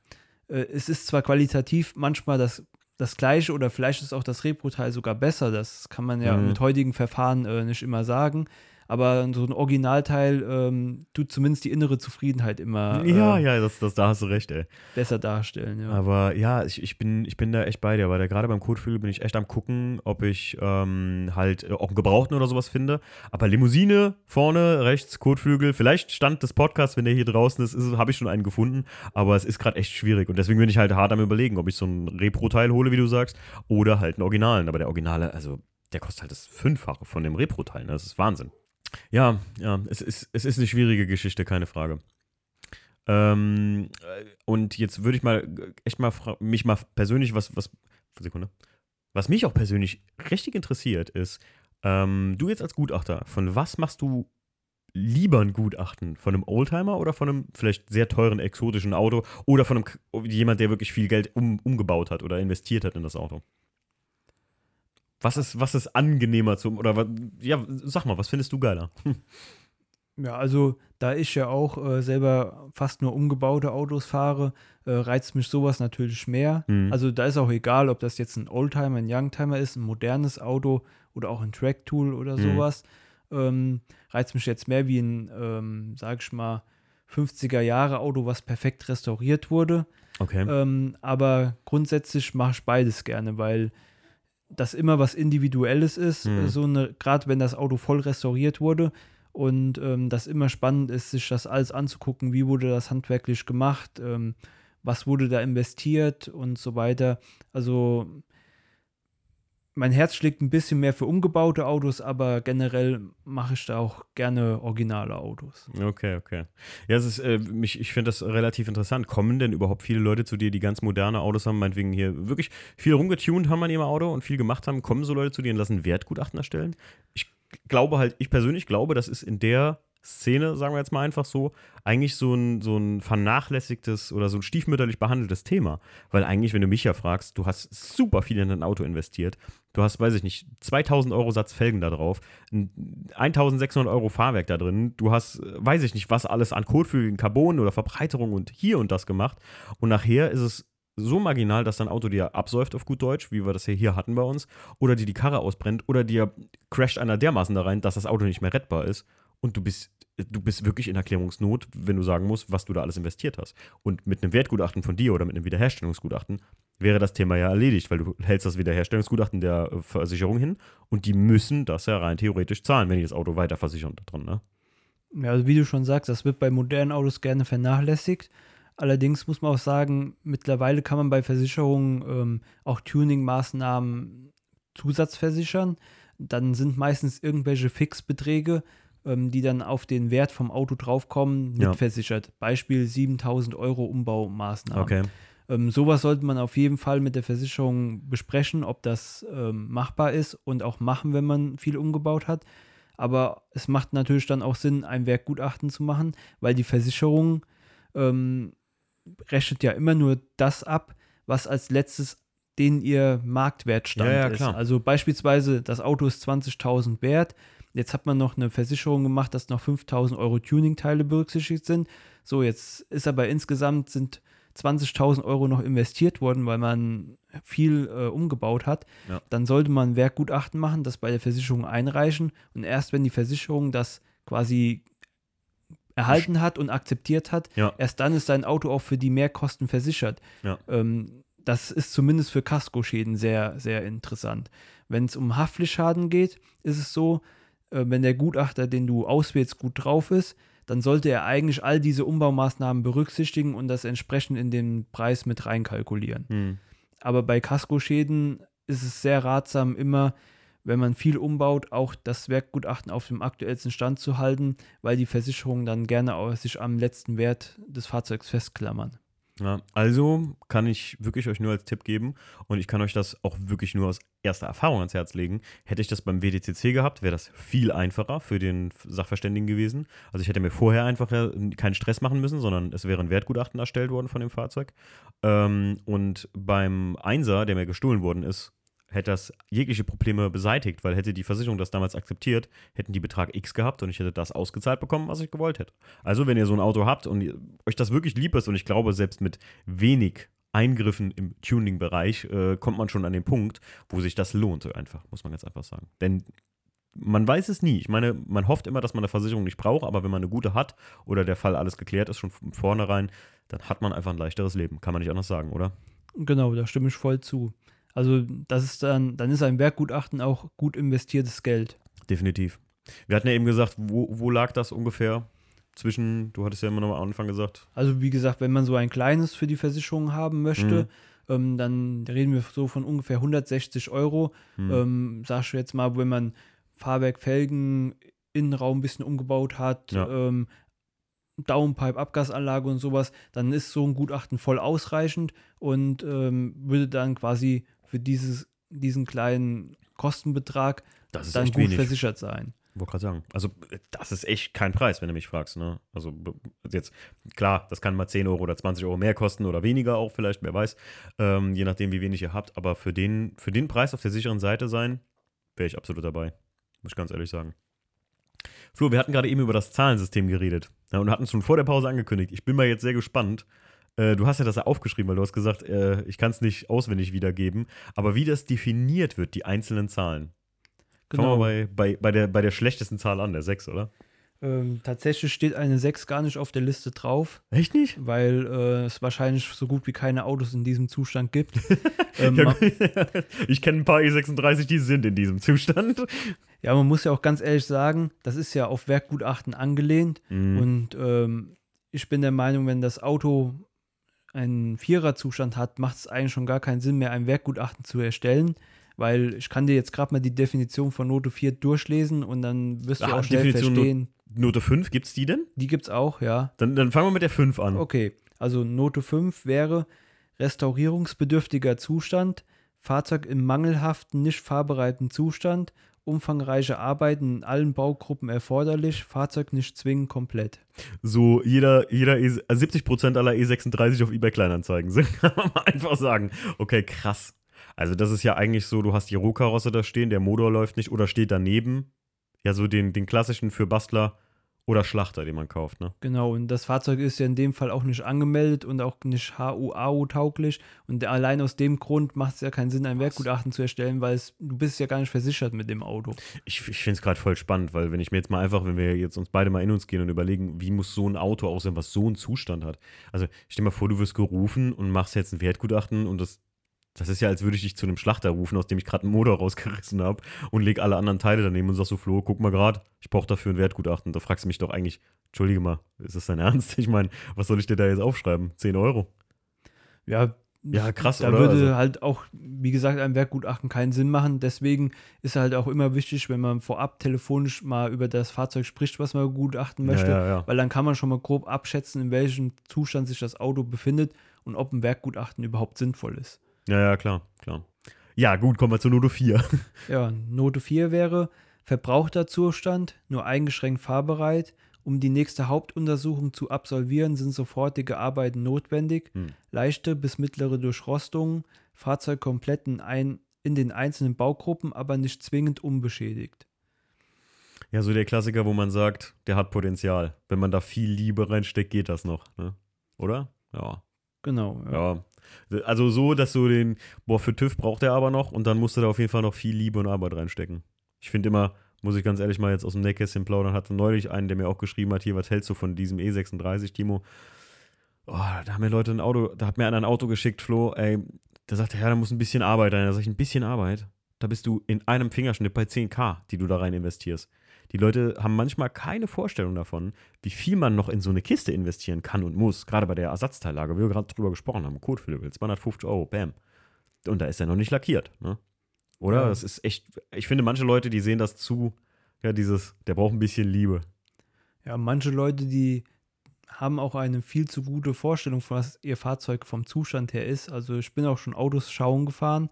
äh, es ist zwar qualitativ manchmal das, das gleiche oder vielleicht ist auch das Repro-Teil sogar besser, das kann man ja mhm. mit heutigen Verfahren äh, nicht immer sagen, aber so ein Originalteil ähm, tut zumindest die innere Zufriedenheit immer. Äh, ja, ja, das, das, da hast du recht, ey. Besser darstellen, ja. Aber ja, ich, ich, bin, ich bin da echt bei dir, weil gerade beim Kotflügel bin ich echt am gucken, ob ich ähm, halt äh, auch einen Gebrauchten oder sowas finde. Aber Limousine vorne, rechts, Kotflügel, vielleicht stand des Podcasts, wenn der hier draußen ist, ist habe ich schon einen gefunden, aber es ist gerade echt schwierig und deswegen bin ich halt hart am überlegen, ob ich so ein Repro-Teil hole, wie du sagst, oder halt einen Originalen. Aber der Originale, also der kostet halt das Fünffache von dem Repro-Teil, ne? Das ist Wahnsinn. Ja, ja, es ist, es ist eine schwierige Geschichte, keine Frage. Ähm, äh, und jetzt würde ich mal echt mal mich mal persönlich, was, was, Sekunde, was mich auch persönlich richtig interessiert, ist, ähm, du jetzt als Gutachter, von was machst du lieber ein Gutachten? Von einem Oldtimer oder von einem vielleicht sehr teuren exotischen Auto oder von einem jemand, der wirklich viel Geld um, umgebaut hat oder investiert hat in das Auto? Was ist, was ist angenehmer zum, oder ja, sag mal, was findest du geiler? Ja, also da ich ja auch äh, selber fast nur umgebaute Autos fahre, äh, reizt mich sowas natürlich mehr. Mhm. Also da ist auch egal, ob das jetzt ein Oldtimer, ein Youngtimer ist, ein modernes Auto oder auch ein Track-Tool oder mhm. sowas. Ähm, reizt mich jetzt mehr wie ein, ähm, sag ich mal, 50er Jahre Auto, was perfekt restauriert wurde. Okay. Ähm, aber grundsätzlich mache ich beides gerne, weil das immer was Individuelles ist, mhm. so eine, gerade wenn das Auto voll restauriert wurde und ähm, das immer spannend ist, sich das alles anzugucken, wie wurde das handwerklich gemacht, ähm, was wurde da investiert und so weiter. Also mein Herz schlägt ein bisschen mehr für umgebaute Autos, aber generell mache ich da auch gerne originale Autos. Okay, okay. Ja, es ist, äh, mich, ich finde das relativ interessant. Kommen denn überhaupt viele Leute zu dir, die ganz moderne Autos haben, meinetwegen hier wirklich viel rumgetunt haben an ihrem Auto und viel gemacht haben? Kommen so Leute zu dir und lassen Wertgutachten erstellen? Ich glaube halt, ich persönlich glaube, das ist in der Szene, sagen wir jetzt mal einfach so, eigentlich so ein, so ein vernachlässigtes oder so ein stiefmütterlich behandeltes Thema. Weil eigentlich, wenn du mich ja fragst, du hast super viel in dein Auto investiert. Du hast, weiß ich nicht, 2000 Euro Satz Felgen da drauf, 1600 Euro Fahrwerk da drin. Du hast, weiß ich nicht, was alles an Kotflügeln, Carbon oder Verbreiterung und hier und das gemacht. Und nachher ist es so marginal, dass dein Auto dir absäuft auf gut Deutsch, wie wir das hier hatten bei uns, oder dir die Karre ausbrennt, oder dir crasht einer dermaßen da rein, dass das Auto nicht mehr rettbar ist und du bist, du bist wirklich in Erklärungsnot, wenn du sagen musst, was du da alles investiert hast. Und mit einem Wertgutachten von dir oder mit einem Wiederherstellungsgutachten wäre das Thema ja erledigt, weil du hältst das Wiederherstellungsgutachten der Versicherung hin und die müssen das ja rein theoretisch zahlen, wenn die das Auto weiter versichern drin, ne? Ja, also wie du schon sagst, das wird bei modernen Autos gerne vernachlässigt. Allerdings muss man auch sagen, mittlerweile kann man bei Versicherungen ähm, auch Tuning-Maßnahmen zusatzversichern. Dann sind meistens irgendwelche Fixbeträge, ähm, die dann auf den Wert vom Auto draufkommen, mitversichert. Ja. Beispiel 7000 Euro Umbaumaßnahmen. Okay. Ähm, sowas sollte man auf jeden Fall mit der Versicherung besprechen, ob das ähm, machbar ist und auch machen, wenn man viel umgebaut hat. Aber es macht natürlich dann auch Sinn, ein Werkgutachten zu machen, weil die Versicherung ähm, rechnet ja immer nur das ab, was als letztes den ihr Marktwertstand Ja, ja, ist. klar. Also beispielsweise, das Auto ist 20.000 wert. Jetzt hat man noch eine Versicherung gemacht, dass noch 5.000 Euro Tuning-Teile berücksichtigt sind. So, jetzt ist aber insgesamt sind 20.000 Euro noch investiert worden, weil man viel äh, umgebaut hat. Ja. Dann sollte man ein Werkgutachten machen, das bei der Versicherung einreichen. Und erst wenn die Versicherung das quasi erhalten hat und akzeptiert hat, Ja. erst dann ist dein Auto auch für die Mehrkosten versichert. Ja. Ähm, das ist zumindest für Kaskoschäden sehr, sehr interessant. Wenn es um Haftpflichtschaden geht, ist es so, wenn der Gutachter, den du auswählst, gut drauf ist, dann sollte er eigentlich all diese Umbaumaßnahmen berücksichtigen und das entsprechend in den Preis mit reinkalkulieren. Hm. Aber bei Kaskoschäden ist es sehr ratsam, immer, wenn man viel umbaut, auch das Werkgutachten auf dem aktuellsten Stand zu halten, weil die Versicherungen dann gerne sich am letzten Wert des Fahrzeugs festklammern. Ja, also kann ich wirklich euch nur als Tipp geben und ich kann euch das auch wirklich nur aus erster Erfahrung ans Herz legen. Hätte ich das beim WDCC gehabt, wäre das viel einfacher für den Sachverständigen gewesen. Also ich hätte mir vorher einfach keinen Stress machen müssen, sondern es wäre ein Wertgutachten erstellt worden von dem Fahrzeug. Ähm, und beim Einser, der mir gestohlen worden ist, hätte das jegliche Probleme beseitigt, weil hätte die Versicherung das damals akzeptiert, hätten die Betrag X gehabt und ich hätte das ausgezahlt bekommen, was ich gewollt hätte. Also, wenn ihr so ein Auto habt und euch das wirklich lieb ist und ich glaube, selbst mit wenig Eingriffen im Tuning-Bereich äh, kommt man schon an den Punkt, wo sich das lohnt, einfach, muss man ganz einfach sagen. Denn man weiß es nie. Ich meine, man hofft immer, dass man eine Versicherung nicht braucht, aber wenn man eine gute hat oder der Fall alles geklärt ist, schon von vornherein, dann hat man einfach ein leichteres Leben. Kann man nicht anders sagen, oder? Genau, da stimme ich voll zu. Also, das ist dann, dann ist ein Werkgutachten auch gut investiertes Geld. Definitiv. Wir hatten ja eben gesagt, wo, wo lag das ungefähr zwischen, du hattest ja immer noch am Anfang gesagt, Also, wie gesagt, wenn man so ein kleines für die Versicherung haben möchte, Mhm. ähm, dann reden wir so von ungefähr 160 Euro. hm, Ähm, sagst du jetzt mal, wenn man Fahrwerk, Felgen, Innenraum ein bisschen umgebaut hat, Ja. ähm, Downpipe, Abgasanlage und sowas, dann ist so ein Gutachten voll ausreichend und ähm, würde dann quasi für dieses, diesen kleinen Kostenbetrag das ist dann gut wenig. versichert sein. Wollte gerade sagen. Also, das ist echt kein Preis, wenn du mich fragst. Ne? Also, jetzt, klar, das kann mal 10 Euro oder 20 Euro mehr kosten oder weniger auch vielleicht, wer weiß. Ähm, je nachdem, wie wenig ihr habt. Aber für den, für den Preis auf der sicheren Seite sein, wäre ich absolut dabei. Muss ich ganz ehrlich sagen. Flo, wir hatten gerade eben über das Zahlensystem geredet. Ja, und hatten es schon vor der Pause angekündigt. Ich bin mal jetzt sehr gespannt. Äh, du hast ja das ja aufgeschrieben, weil du hast gesagt, äh, ich kann es nicht auswendig wiedergeben. Aber wie das definiert wird, die einzelnen Zahlen. Fangen wir Genau. bei, bei, bei, der, bei der schlechtesten Zahl an, der 6, oder? Ähm, tatsächlich steht eine 6 gar nicht auf der Liste drauf, Echt nicht? weil äh, es wahrscheinlich so gut wie keine Autos in diesem Zustand gibt. ähm, Ja, ich kenne ein paar E36, die sind in diesem Zustand. ja, man muss ja auch ganz ehrlich sagen, das ist ja auf Werkgutachten angelehnt. Mhm. Und ähm, ich bin der Meinung, wenn das Auto einen Viererzustand hat, macht es eigentlich schon gar keinen Sinn mehr, ein Werkgutachten zu erstellen. Weil ich kann dir jetzt gerade mal die Definition von Note 4 durchlesen und dann wirst du auch schnell Definition verstehen. Note 5, gibt's die denn? Die gibt es auch, ja. Dann, dann fangen wir mit der 5 an. Okay, also Note 5 wäre restaurierungsbedürftiger Zustand, Fahrzeug im mangelhaften, nicht fahrbereiten Zustand, umfangreiche Arbeiten in allen Baugruppen erforderlich, Fahrzeug nicht zwingend komplett. So, jeder, jeder e, also 70% aller E36 auf eBay Kleinanzeigen sind, kann man einfach sagen. Okay, krass. Also, das ist ja eigentlich so, du hast die Rohkarosse da stehen, der Motor läuft nicht oder steht daneben. Ja, so den, den klassischen für Bastler oder Schlachter, den man kauft, ne? Genau, und das Fahrzeug ist ja in dem Fall auch nicht angemeldet und auch nicht HUAU-tauglich. Und allein aus dem Grund macht es ja keinen Sinn, ein Werkgutachten zu erstellen, weil es, du bist ja gar nicht versichert mit dem Auto. Ich, ich finde es gerade voll spannend, weil wenn ich mir jetzt mal einfach, wenn wir jetzt uns beide mal in uns gehen und überlegen, wie muss so ein Auto aussehen, was so einen Zustand hat. Also stell dir mal vor, du wirst gerufen und machst jetzt ein Wertgutachten und das, das ist ja, als würde ich dich zu einem Schlachter rufen, aus dem ich gerade einen Motor rausgerissen habe und leg alle anderen Teile daneben und sag so, Flo, guck mal gerade, ich brauche dafür ein Wertgutachten. Da fragst du mich doch eigentlich, entschuldige mal, ist das dein Ernst? Ich meine, was soll ich dir da jetzt aufschreiben? 10 Euro? Ja, Ja, krass, Da oder? würde Also- halt auch, wie gesagt, ein Werkgutachten keinen Sinn machen. Deswegen ist halt auch immer wichtig, wenn man vorab telefonisch mal über das Fahrzeug spricht, was man begutachten möchte. Ja, ja, ja. Weil dann kann man schon mal grob abschätzen, in welchem Zustand sich das Auto befindet und ob ein Werkgutachten überhaupt sinnvoll ist. Ja, ja, klar, klar. Ja, gut, kommen wir zu Note 4. Ja, Note 4 wäre verbrauchter Zustand, nur eingeschränkt fahrbereit, Um die nächste Hauptuntersuchung zu absolvieren, sind sofortige Arbeiten notwendig. Hm. Leichte bis mittlere Durchrostungen, Fahrzeug komplett in, ein, in den einzelnen Baugruppen, aber nicht zwingend unbeschädigt. Ja, so der Klassiker, wo man sagt, der hat Potenzial. Wenn man da viel Liebe reinsteckt, geht das noch, ne? Oder? Ja. Genau. Ja. Ja. Also so, dass du den, boah, für TÜV braucht er aber noch und dann musst du da auf jeden Fall noch viel Liebe und Arbeit reinstecken. Ich finde immer, muss ich ganz ehrlich mal jetzt aus dem Nähkästchen plaudern, hatte neulich einen, der mir auch geschrieben hat, hier, was hältst du von diesem E36, Timo? Oh, da haben mir Leute ein Auto, da hat mir einer ein Auto geschickt, Flo, ey, da sagt er, ja, da muss ein bisschen Arbeit rein. Da sag ich, ein bisschen Arbeit? Da bist du in einem Fingerschnitt bei 10k, die du da rein investierst. Die Leute haben manchmal keine Vorstellung davon, wie viel man noch in so eine Kiste investieren kann und muss. Gerade bei der Ersatzteillage, wie wir gerade drüber gesprochen haben. Code Philipp, 250 Euro, bam. Und da ist er noch nicht lackiert, ne? Oder? Ja. Das ist echt, ich finde, manche Leute, die sehen das zu, ja, dieses, der braucht ein bisschen Liebe. Ja, manche Leute, die haben auch eine viel zu gute Vorstellung, von was ihr Fahrzeug vom Zustand her ist. Also ich bin auch schon Autos schauen gefahren.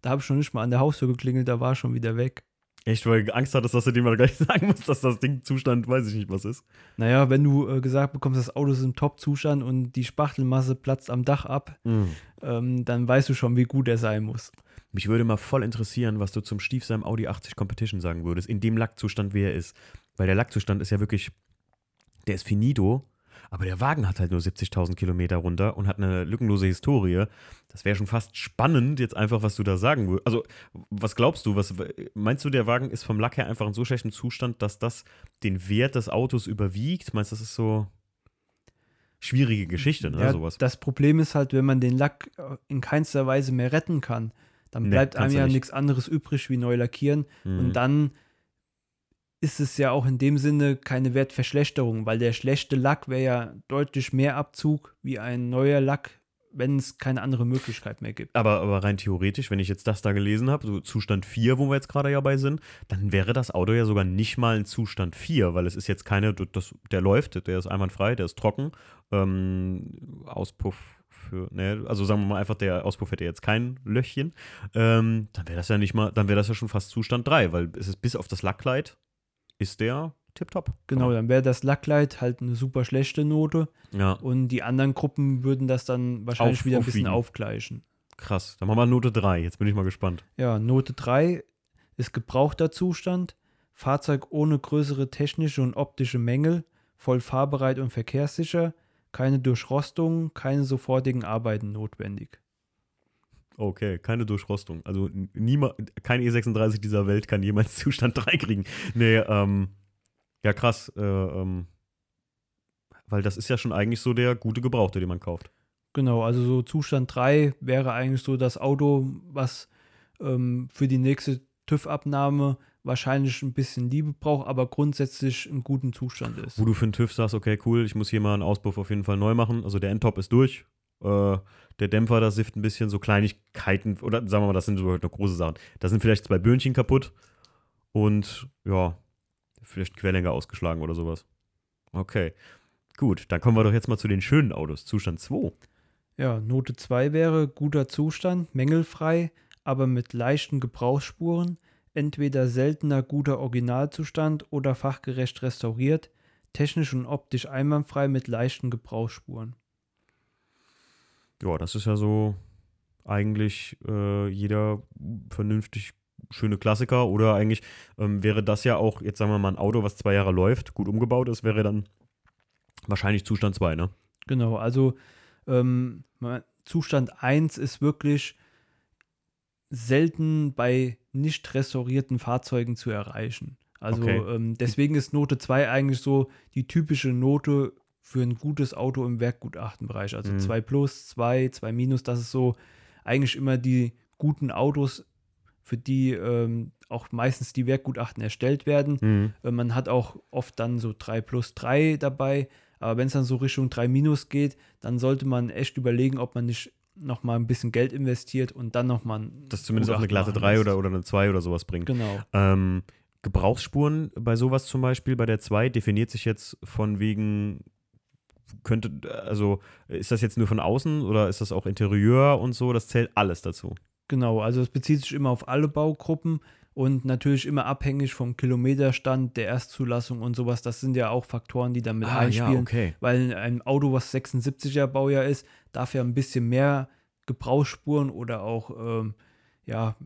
Da habe ich schon nicht mal an der Haustür geklingelt, da war schon wieder weg. Echt, weil du Angst hattest, dass du dem mal gleich sagen musst, dass das Ding Zustand, weiß ich nicht, was ist. Naja, wenn du äh, gesagt bekommst, das Auto ist im Top-Zustand und die Spachtelmasse platzt am Dach ab, ähm, dann weißt du schon, wie gut er sein muss. Mich würde mal voll interessieren, was du zum Stiefsam Audi 80 Competition sagen würdest, in dem Lackzustand, wie er ist. Weil der Lackzustand ist ja wirklich, der ist finito, aber der Wagen hat halt nur 70.000 Kilometer runter und hat eine lückenlose Historie. Das wäre schon fast spannend, jetzt einfach, was du da sagen würdest. Also, was glaubst du? Was, meinst du, der Wagen ist vom Lack her einfach in so schlechtem Zustand, dass das den Wert des Autos überwiegt? Meinst du, das ist so schwierige Geschichte, ne? Ja, Sowas. das Problem ist halt, wenn man den Lack äh, in keinster Weise mehr retten kann, dann Nee, bleibt einem kannst du ja nicht. nichts anderes übrig wie neu lackieren. Mhm. Und dann ist es ja auch in dem Sinne keine Wertverschlechterung, weil der schlechte Lack wäre ja deutlich mehr Abzug wie ein neuer Lack, wenn es keine andere Möglichkeit mehr gibt. Aber, aber rein theoretisch, wenn ich jetzt das da gelesen habe, so Zustand 4, wo wir jetzt gerade ja bei sind, dann wäre das Auto ja sogar nicht mal ein Zustand 4, weil es ist jetzt keine, das, der läuft, der ist einwandfrei, der ist trocken. Ähm, Auspuff für, ne, also sagen wir mal einfach, der Auspuff hätte jetzt kein Löchchen. Ähm, dann wäre das ja nicht mal, dann wäre das ja schon fast Zustand 3, weil es ist bis auf das Lackkleid ist der tipptopp. Genau, dann wäre das Lacklight halt eine super schlechte Note Ja, und die anderen Gruppen würden das dann wahrscheinlich Auf- wieder ein bisschen aufgleichen. krass. Dann machen wir Note 3. Jetzt bin ich mal gespannt. Ja, Note 3 ist gebrauchter Zustand, Fahrzeug ohne größere technische und optische Mängel, voll fahrbereit und verkehrssicher, keine Durchrostungen, keine sofortigen Arbeiten notwendig. Okay, keine Durchrostung. Also niemand, kein E36 dieser Welt kann jemals Zustand 3 kriegen. Nee, ähm, ja krass. Äh, ähm, weil das ist ja schon eigentlich so der gute Gebrauchte, den man kauft. Genau, also so Zustand 3 wäre eigentlich so das Auto, was ähm, für die nächste TÜV-Abnahme wahrscheinlich ein bisschen Liebe braucht, aber grundsätzlich in gutem Zustand ist. Wo du für den TÜV sagst, okay, cool, ich muss hier mal einen Auspuff auf jeden Fall neu machen. Also der Endtop ist durch. Äh, der Dämpfer, das sifft ein bisschen so Kleinigkeiten, oder sagen wir mal, das sind so halt noch große Sachen. Da sind vielleicht zwei Böhnchen kaputt und ja, vielleicht Querlenker ausgeschlagen oder sowas. Okay. Gut, dann kommen wir doch jetzt mal zu den schönen Autos. Zustand 2. Ja, Note 2 wäre guter Zustand, mängelfrei, aber mit leichten Gebrauchsspuren, entweder seltener guter Originalzustand oder fachgerecht restauriert, technisch und optisch einwandfrei mit leichten Gebrauchsspuren. Ja, das ist ja so eigentlich äh, jeder vernünftig schöne Klassiker oder eigentlich ähm, wäre das ja auch, jetzt sagen wir mal, ein Auto, was zwei Jahre läuft, gut umgebaut ist, wäre dann wahrscheinlich Zustand 2, ne? Genau, also ähm, Zustand 1 ist wirklich selten bei nicht restaurierten Fahrzeugen zu erreichen. Also Okay. ähm, deswegen ist Note 2 eigentlich so die typische Note für ein gutes Auto im Werkgutachtenbereich. Also Mhm. 2 plus, 2, 2 minus, das ist so eigentlich immer die guten Autos, für die ähm, auch meistens die Werkgutachten erstellt werden. Mhm. Äh, Man hat auch oft dann so 3 plus 3 dabei. Aber wenn es dann so Richtung 3 minus geht, dann sollte man echt überlegen, ob man nicht noch mal ein bisschen Geld investiert und dann noch mal ein Das zumindest auf eine Klasse machen 3 lässt. oder, oder eine 2 oder sowas bringt. Genau. Ähm, Gebrauchsspuren bei sowas zum Beispiel, bei der 2 definiert sich jetzt von wegen, könnte, also ist das jetzt nur von außen oder ist das auch Interieur und so? Das zählt alles dazu. Genau, also es bezieht sich immer auf alle Baugruppen. und natürlich immer abhängig vom Kilometerstand, der Erstzulassung und sowas. Das sind ja auch Faktoren, die damit Ah, ja, einspielen. okay. Weil ein Auto, was 76er Baujahr ist, darf ja ein bisschen mehr Gebrauchsspuren oder auch, ähm, ja,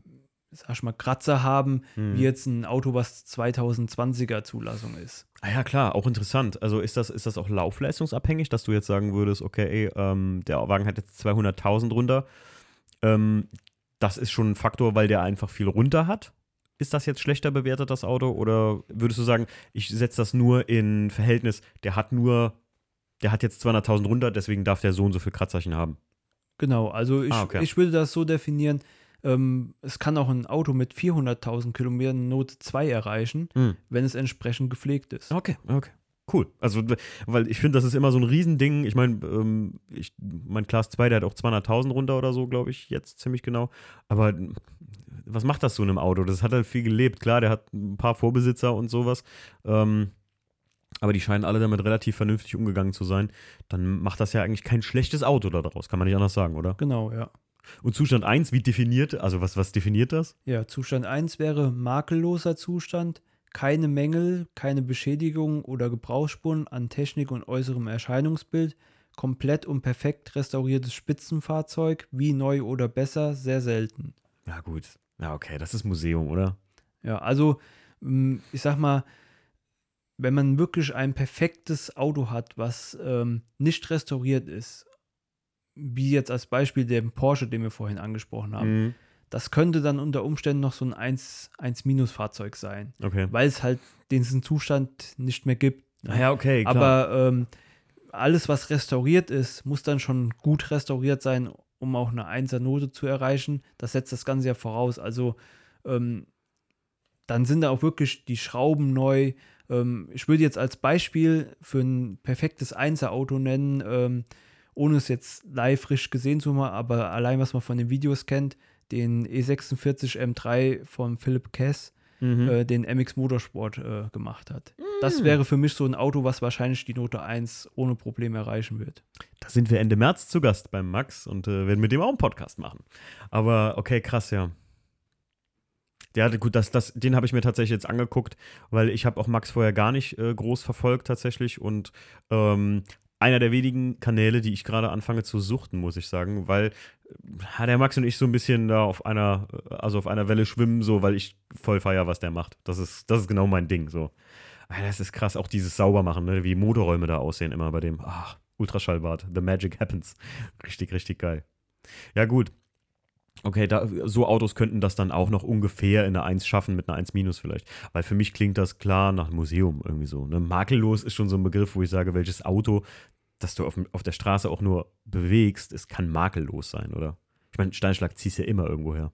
sag ich mal, Kratzer haben, Hm. wie jetzt ein Auto, was 2020er Zulassung ist. Ah ja, klar, auch interessant. Also ist das, ist das auch laufleistungsabhängig, dass du jetzt sagen würdest, okay, ey, ähm, der Wagen hat jetzt 200.000 runter. Ähm, das ist schon ein Faktor, weil der einfach viel runter hat. Ist das jetzt schlechter bewertet, das Auto? Oder würdest du sagen, ich setze das nur in Verhältnis, der hat nur, der hat jetzt 200.000 runter, deswegen darf der so und so viel Kratzzeichen haben? Genau, also ich, Ah, okay. ich würde das so definieren, ähm, es kann auch ein Auto mit 400.000 Kilometern Note 2 erreichen, Hm. wenn es entsprechend gepflegt ist. Okay, okay. Cool. Also, weil ich finde, das ist immer so ein Riesending. Ich meine, ähm, ich, mein Class 2, der hat auch 200.000 runter oder so, glaube ich, jetzt ziemlich genau. Aber was macht das so in einem Auto? Das hat halt viel gelebt. Klar, der hat ein paar Vorbesitzer und sowas. Ähm, aber die scheinen alle damit relativ vernünftig umgegangen zu sein. Dann macht das ja eigentlich kein schlechtes Auto daraus. Kann man nicht anders sagen, oder? Genau, ja. Und Zustand 1, wie definiert, also was, was definiert das? Ja, Zustand 1 wäre makelloser Zustand, keine Mängel, keine Beschädigungen oder Gebrauchsspuren an Technik und äußerem Erscheinungsbild, komplett und perfekt restauriertes Spitzenfahrzeug, wie neu oder besser, sehr selten. Ja, gut. Ja, okay, das ist Museum, oder? Ja, also ähm, ich sag mal, wenn man wirklich ein perfektes Auto hat, was ähm, nicht restauriert ist, wie jetzt als Beispiel den Porsche, den wir vorhin angesprochen haben, Mhm. das könnte dann unter Umständen noch so ein 1 1-Fahrzeug sein, Okay. weil es halt diesen Zustand nicht mehr gibt. ne? Ah ja, okay, klar. Aber ähm, alles, was restauriert ist, muss dann schon gut restauriert sein, um auch eine 1er Note zu erreichen. Das setzt das Ganze ja voraus. Also ähm, dann sind da auch wirklich die Schrauben neu. Ähm, ich würde jetzt als Beispiel für ein perfektes 1er Auto nennen, ähm, ohne es jetzt live frisch gesehen zu haben, aber allein was man von den Videos kennt, den E E46 M3 von Philip Kess Mhm. äh, den MX Motorsport äh, gemacht hat. Das wäre für mich so ein Auto, was wahrscheinlich die Note 1 ohne Probleme erreichen wird. Da sind wir Ende März zu Gast beim Max und äh, werden mit dem auch einen Podcast machen. Aber okay, krass, ja. Ja, gut, das, das, den habe ich mir tatsächlich jetzt angeguckt, weil ich habe auch Max vorher gar nicht äh, groß verfolgt tatsächlich und ähm, einer der wenigen Kanäle, die ich gerade anfange zu suchten, muss ich sagen, weil äh, der Max und ich so ein bisschen da auf einer, äh, also auf einer Welle schwimmen, so, weil ich voll feier, was der macht. Das ist, das ist genau mein Ding, so. Das ist krass, auch dieses Saubermachen, ne? wie Motorräume da aussehen immer bei dem. Ach, Ultraschallbad, The Magic Happens. Richtig, richtig geil. Ja, gut. Okay, da, so Autos könnten das dann auch noch ungefähr in eine 1 schaffen, mit einer 1 minus vielleicht. Weil für mich klingt das klar nach Museum irgendwie so. Ne? Makellos ist schon so ein Begriff, wo ich sage, welches Auto, das du auf, auf der Straße auch nur bewegst, es kann makellos sein, oder? Ich meine, Steinschlag ziehst ja immer irgendwo her.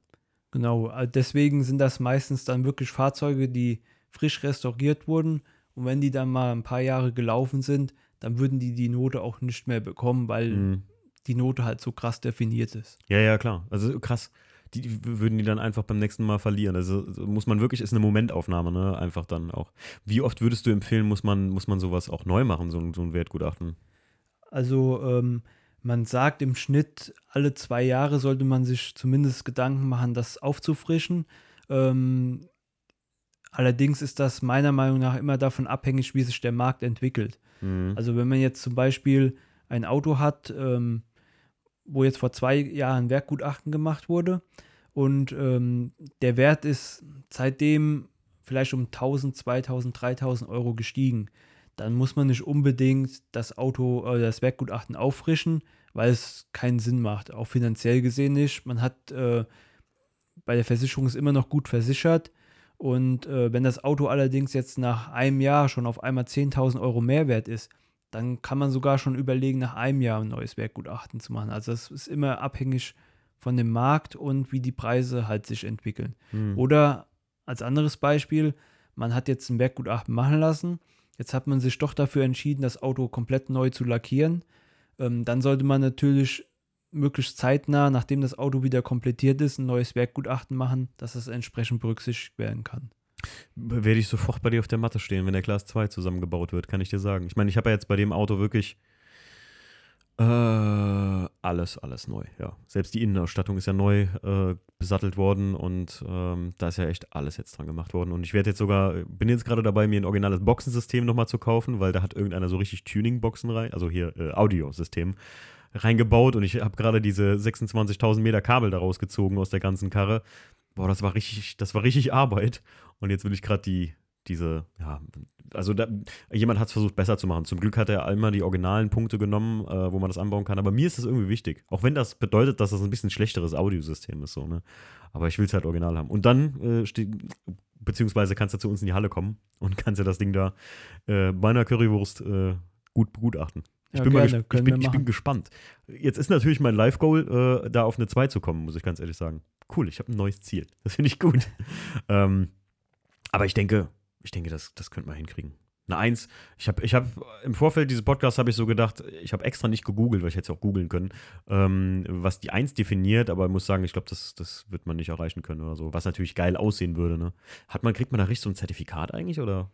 Genau, äh, deswegen sind das meistens dann wirklich Fahrzeuge, die frisch restauriert wurden. Und wenn die dann mal ein paar Jahre gelaufen sind, dann würden die die Note auch nicht mehr bekommen, weil Mhm. Die Note halt so krass definiert ist. Ja, ja, klar. Also krass. Die, die würden die dann einfach beim nächsten Mal verlieren. Also so muss man wirklich, ist eine Momentaufnahme, ne? Einfach dann auch. Wie oft würdest du empfehlen, muss man, muss man sowas auch neu machen, so, ein- so ein Wertgutachten? Also ähm, man sagt im Schnitt, alle zwei Jahre sollte man sich zumindest Gedanken machen, das aufzufrischen. Ähm, allerdings ist das meiner Meinung nach immer davon abhängig, wie sich der Markt entwickelt. Mhm. Also wenn man jetzt zum Beispiel ein Auto hat, ähm, wo jetzt vor zwei Jahren Werkgutachten gemacht wurde. Und ähm, der Wert ist seitdem vielleicht um 1000, 2000, 3000 Euro gestiegen, dann muss man nicht unbedingt das Auto, äh, das Werkgutachten auffrischen, weil es keinen Sinn macht, auch finanziell gesehen nicht. Man hat äh, bei der Versicherung ist immer noch gut versichert. Und äh, wenn das Auto allerdings jetzt nach einem Jahr schon auf einmal 10.000 Euro Mehrwert ist, dann kann man sogar schon überlegen, nach einem Jahr ein neues Werkgutachten zu machen. Also das ist immer abhängig von dem Markt und wie die Preise halt sich entwickeln. Mhm. Oder als anderes Beispiel, man hat jetzt ein Werkgutachten machen lassen, jetzt hat man sich doch dafür entschieden, das Auto komplett neu zu lackieren. Ähm, dann sollte man natürlich möglichst zeitnah, nachdem das Auto wieder komplettiert ist, ein neues Werkgutachten machen, dass es entsprechend berücksichtigt werden kann. Werde ich sofort bei dir auf der Matte stehen, wenn der Class 2 zusammengebaut wird, kann ich dir sagen. Ich meine, ich habe ja jetzt bei dem Auto wirklich Äh, alles, alles neu, ja. Selbst die Innenausstattung ist ja neu äh, besattelt worden und ähm, da ist ja echt alles jetzt dran gemacht worden. Und ich werde jetzt sogar, bin jetzt gerade dabei, mir ein originales Boxensystem nochmal zu kaufen, weil da hat irgendeiner so richtig Tuning-Boxen rein, also hier äh, Audiosystem reingebaut und ich habe gerade diese 26.000 Meter Kabel daraus gezogen aus der ganzen Karre. Boah, das war richtig, das war richtig Arbeit. Und jetzt will ich gerade die, diese, ja, also da, jemand hat es versucht besser zu machen. Zum Glück hat er einmal die originalen Punkte genommen, äh, wo man das anbauen kann. Aber mir ist das irgendwie wichtig. Auch wenn das bedeutet, dass das ein bisschen schlechteres Audiosystem ist. So, ne? Aber ich will es halt original haben. Und dann, äh, beziehungsweise kannst du zu uns in die Halle kommen und kannst ja das Ding da äh, bei einer Currywurst äh, gut begutachten. Ich, ja, bin, gerne, mal ich, bin, ich bin gespannt. Jetzt ist natürlich mein Live-Goal, äh, da auf eine 2 zu kommen, muss ich ganz ehrlich sagen. Cool, ich habe ein neues Ziel. Das finde ich gut. ähm, aber ich denke, ich denke, das, das könnte man hinkriegen. Eine Eins, ich habe ich hab, im Vorfeld dieses Podcasts habe ich so gedacht, ich habe extra nicht gegoogelt, weil ich hätte es auch googeln können, ähm, was die Eins definiert, aber ich muss sagen, ich glaube, das, das wird man nicht erreichen können oder so, was natürlich geil aussehen würde. Ne? Hat man, kriegt man da richtig so ein Zertifikat eigentlich oder?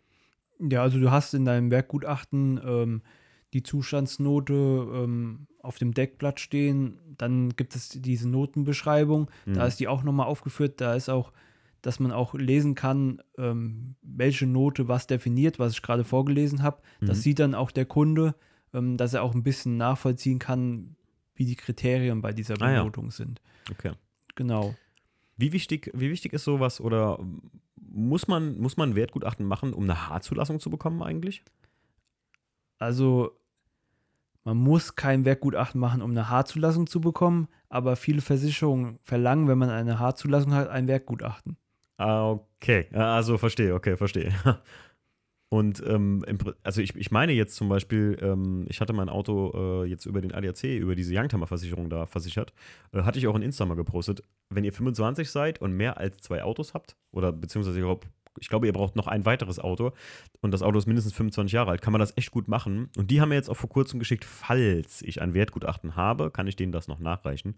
Ja, also du hast in deinem Werkgutachten ähm, die Zustandsnote ähm, auf dem Deckblatt stehen, dann gibt es diese Notenbeschreibung, mhm. da ist die auch nochmal aufgeführt, da ist auch dass man auch lesen kann, ähm, welche Note was definiert, was ich gerade vorgelesen habe. Mhm. Das sieht dann auch der Kunde, ähm, dass er auch ein bisschen nachvollziehen kann, wie die Kriterien bei dieser Benotung ah, ja. sind. Okay. Genau. Wie wichtig, wie wichtig ist sowas oder muss man, muss man Wertgutachten machen, um eine Haarzulassung zu bekommen eigentlich? Also man muss kein Werkgutachten machen, um eine Haarzulassung zu bekommen, aber viele Versicherungen verlangen, wenn man eine Haarzulassung hat, ein Werkgutachten. Ah, okay. Also verstehe, okay, verstehe. Und ähm, also ich, ich meine jetzt zum Beispiel, ähm, ich hatte mein Auto äh, jetzt über den ADAC, über diese Youngtimer-Versicherung da versichert, äh, hatte ich auch in Insta mal gepostet. Wenn ihr 25 seid und mehr als zwei Autos habt, oder beziehungsweise ich ich glaube, ihr braucht noch ein weiteres Auto und das Auto ist mindestens 25 Jahre alt, kann man das echt gut machen. Und die haben mir jetzt auch vor kurzem geschickt, falls ich ein Wertgutachten habe, kann ich denen das noch nachreichen,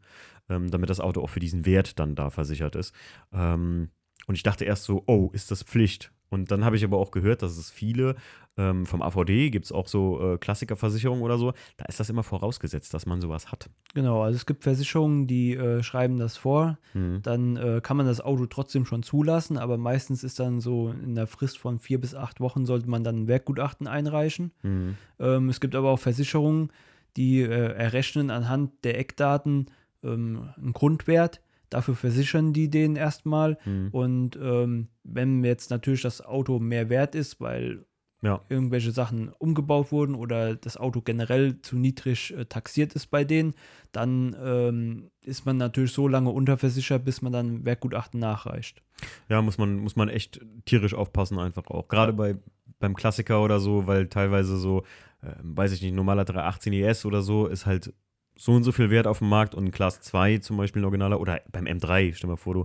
ähm, damit das Auto auch für diesen Wert dann da versichert ist. Ähm, und ich dachte erst so, oh, ist das Pflicht? Und dann habe ich aber auch gehört, dass es viele ähm, vom AVD gibt es auch so äh, Klassikerversicherungen oder so. Da ist das immer vorausgesetzt, dass man sowas hat. Genau, also es gibt Versicherungen, die äh, schreiben das vor. Mhm. Dann äh, kann man das Auto trotzdem schon zulassen, aber meistens ist dann so in der Frist von vier bis acht Wochen sollte man dann ein Werkgutachten einreichen. Mhm. Ähm, es gibt aber auch Versicherungen, die äh, errechnen anhand der Eckdaten ähm, einen Grundwert Dafür versichern die den erstmal. Mhm. Und ähm, wenn jetzt natürlich das Auto mehr wert ist, weil ja. irgendwelche Sachen umgebaut wurden oder das Auto generell zu niedrig äh, taxiert ist bei denen, dann ähm, ist man natürlich so lange unterversichert, bis man dann Werkgutachten nachreicht. Ja, muss man, muss man echt tierisch aufpassen, einfach auch. Gerade bei, beim Klassiker oder so, weil teilweise so, äh, weiß ich nicht, normaler 318 ES oder so ist halt so und so viel Wert auf dem Markt und ein Class 2 zum Beispiel ein originaler oder beim M3, stell mal vor, du,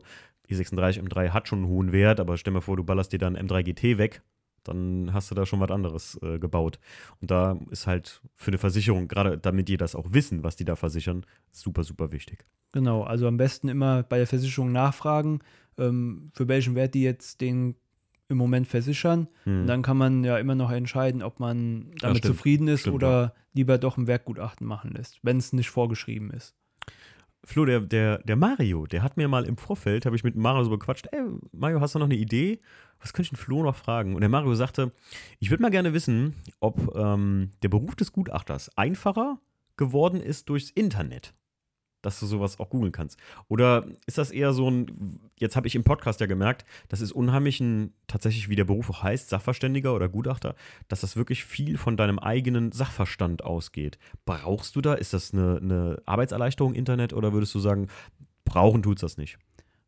i36 M3 hat schon einen hohen Wert, aber stell mal vor, du ballerst dir dann M3 GT weg, dann hast du da schon was anderes äh, gebaut. Und da ist halt für eine Versicherung, gerade damit die das auch wissen, was die da versichern, super, super wichtig. Genau, also am besten immer bei der Versicherung nachfragen, ähm, für welchen Wert die jetzt den im Moment versichern. Hm. Und dann kann man ja immer noch entscheiden, ob man damit ja, zufrieden ist stimmt, oder ja. lieber doch ein Werkgutachten machen lässt, wenn es nicht vorgeschrieben ist. Flo, der, der, der Mario, der hat mir mal im Vorfeld, habe ich mit Mario so bequatscht, ey, Mario, hast du noch eine Idee? Was könnte ich den Flo noch fragen? Und der Mario sagte, ich würde mal gerne wissen, ob ähm, der Beruf des Gutachters einfacher geworden ist durchs Internet dass du sowas auch googeln kannst? Oder ist das eher so ein, jetzt habe ich im Podcast ja gemerkt, das ist unheimlich ein, tatsächlich wie der Beruf auch heißt, Sachverständiger oder Gutachter, dass das wirklich viel von deinem eigenen Sachverstand ausgeht. Brauchst du da, ist das eine, eine Arbeitserleichterung Internet oder würdest du sagen, brauchen tut es das nicht?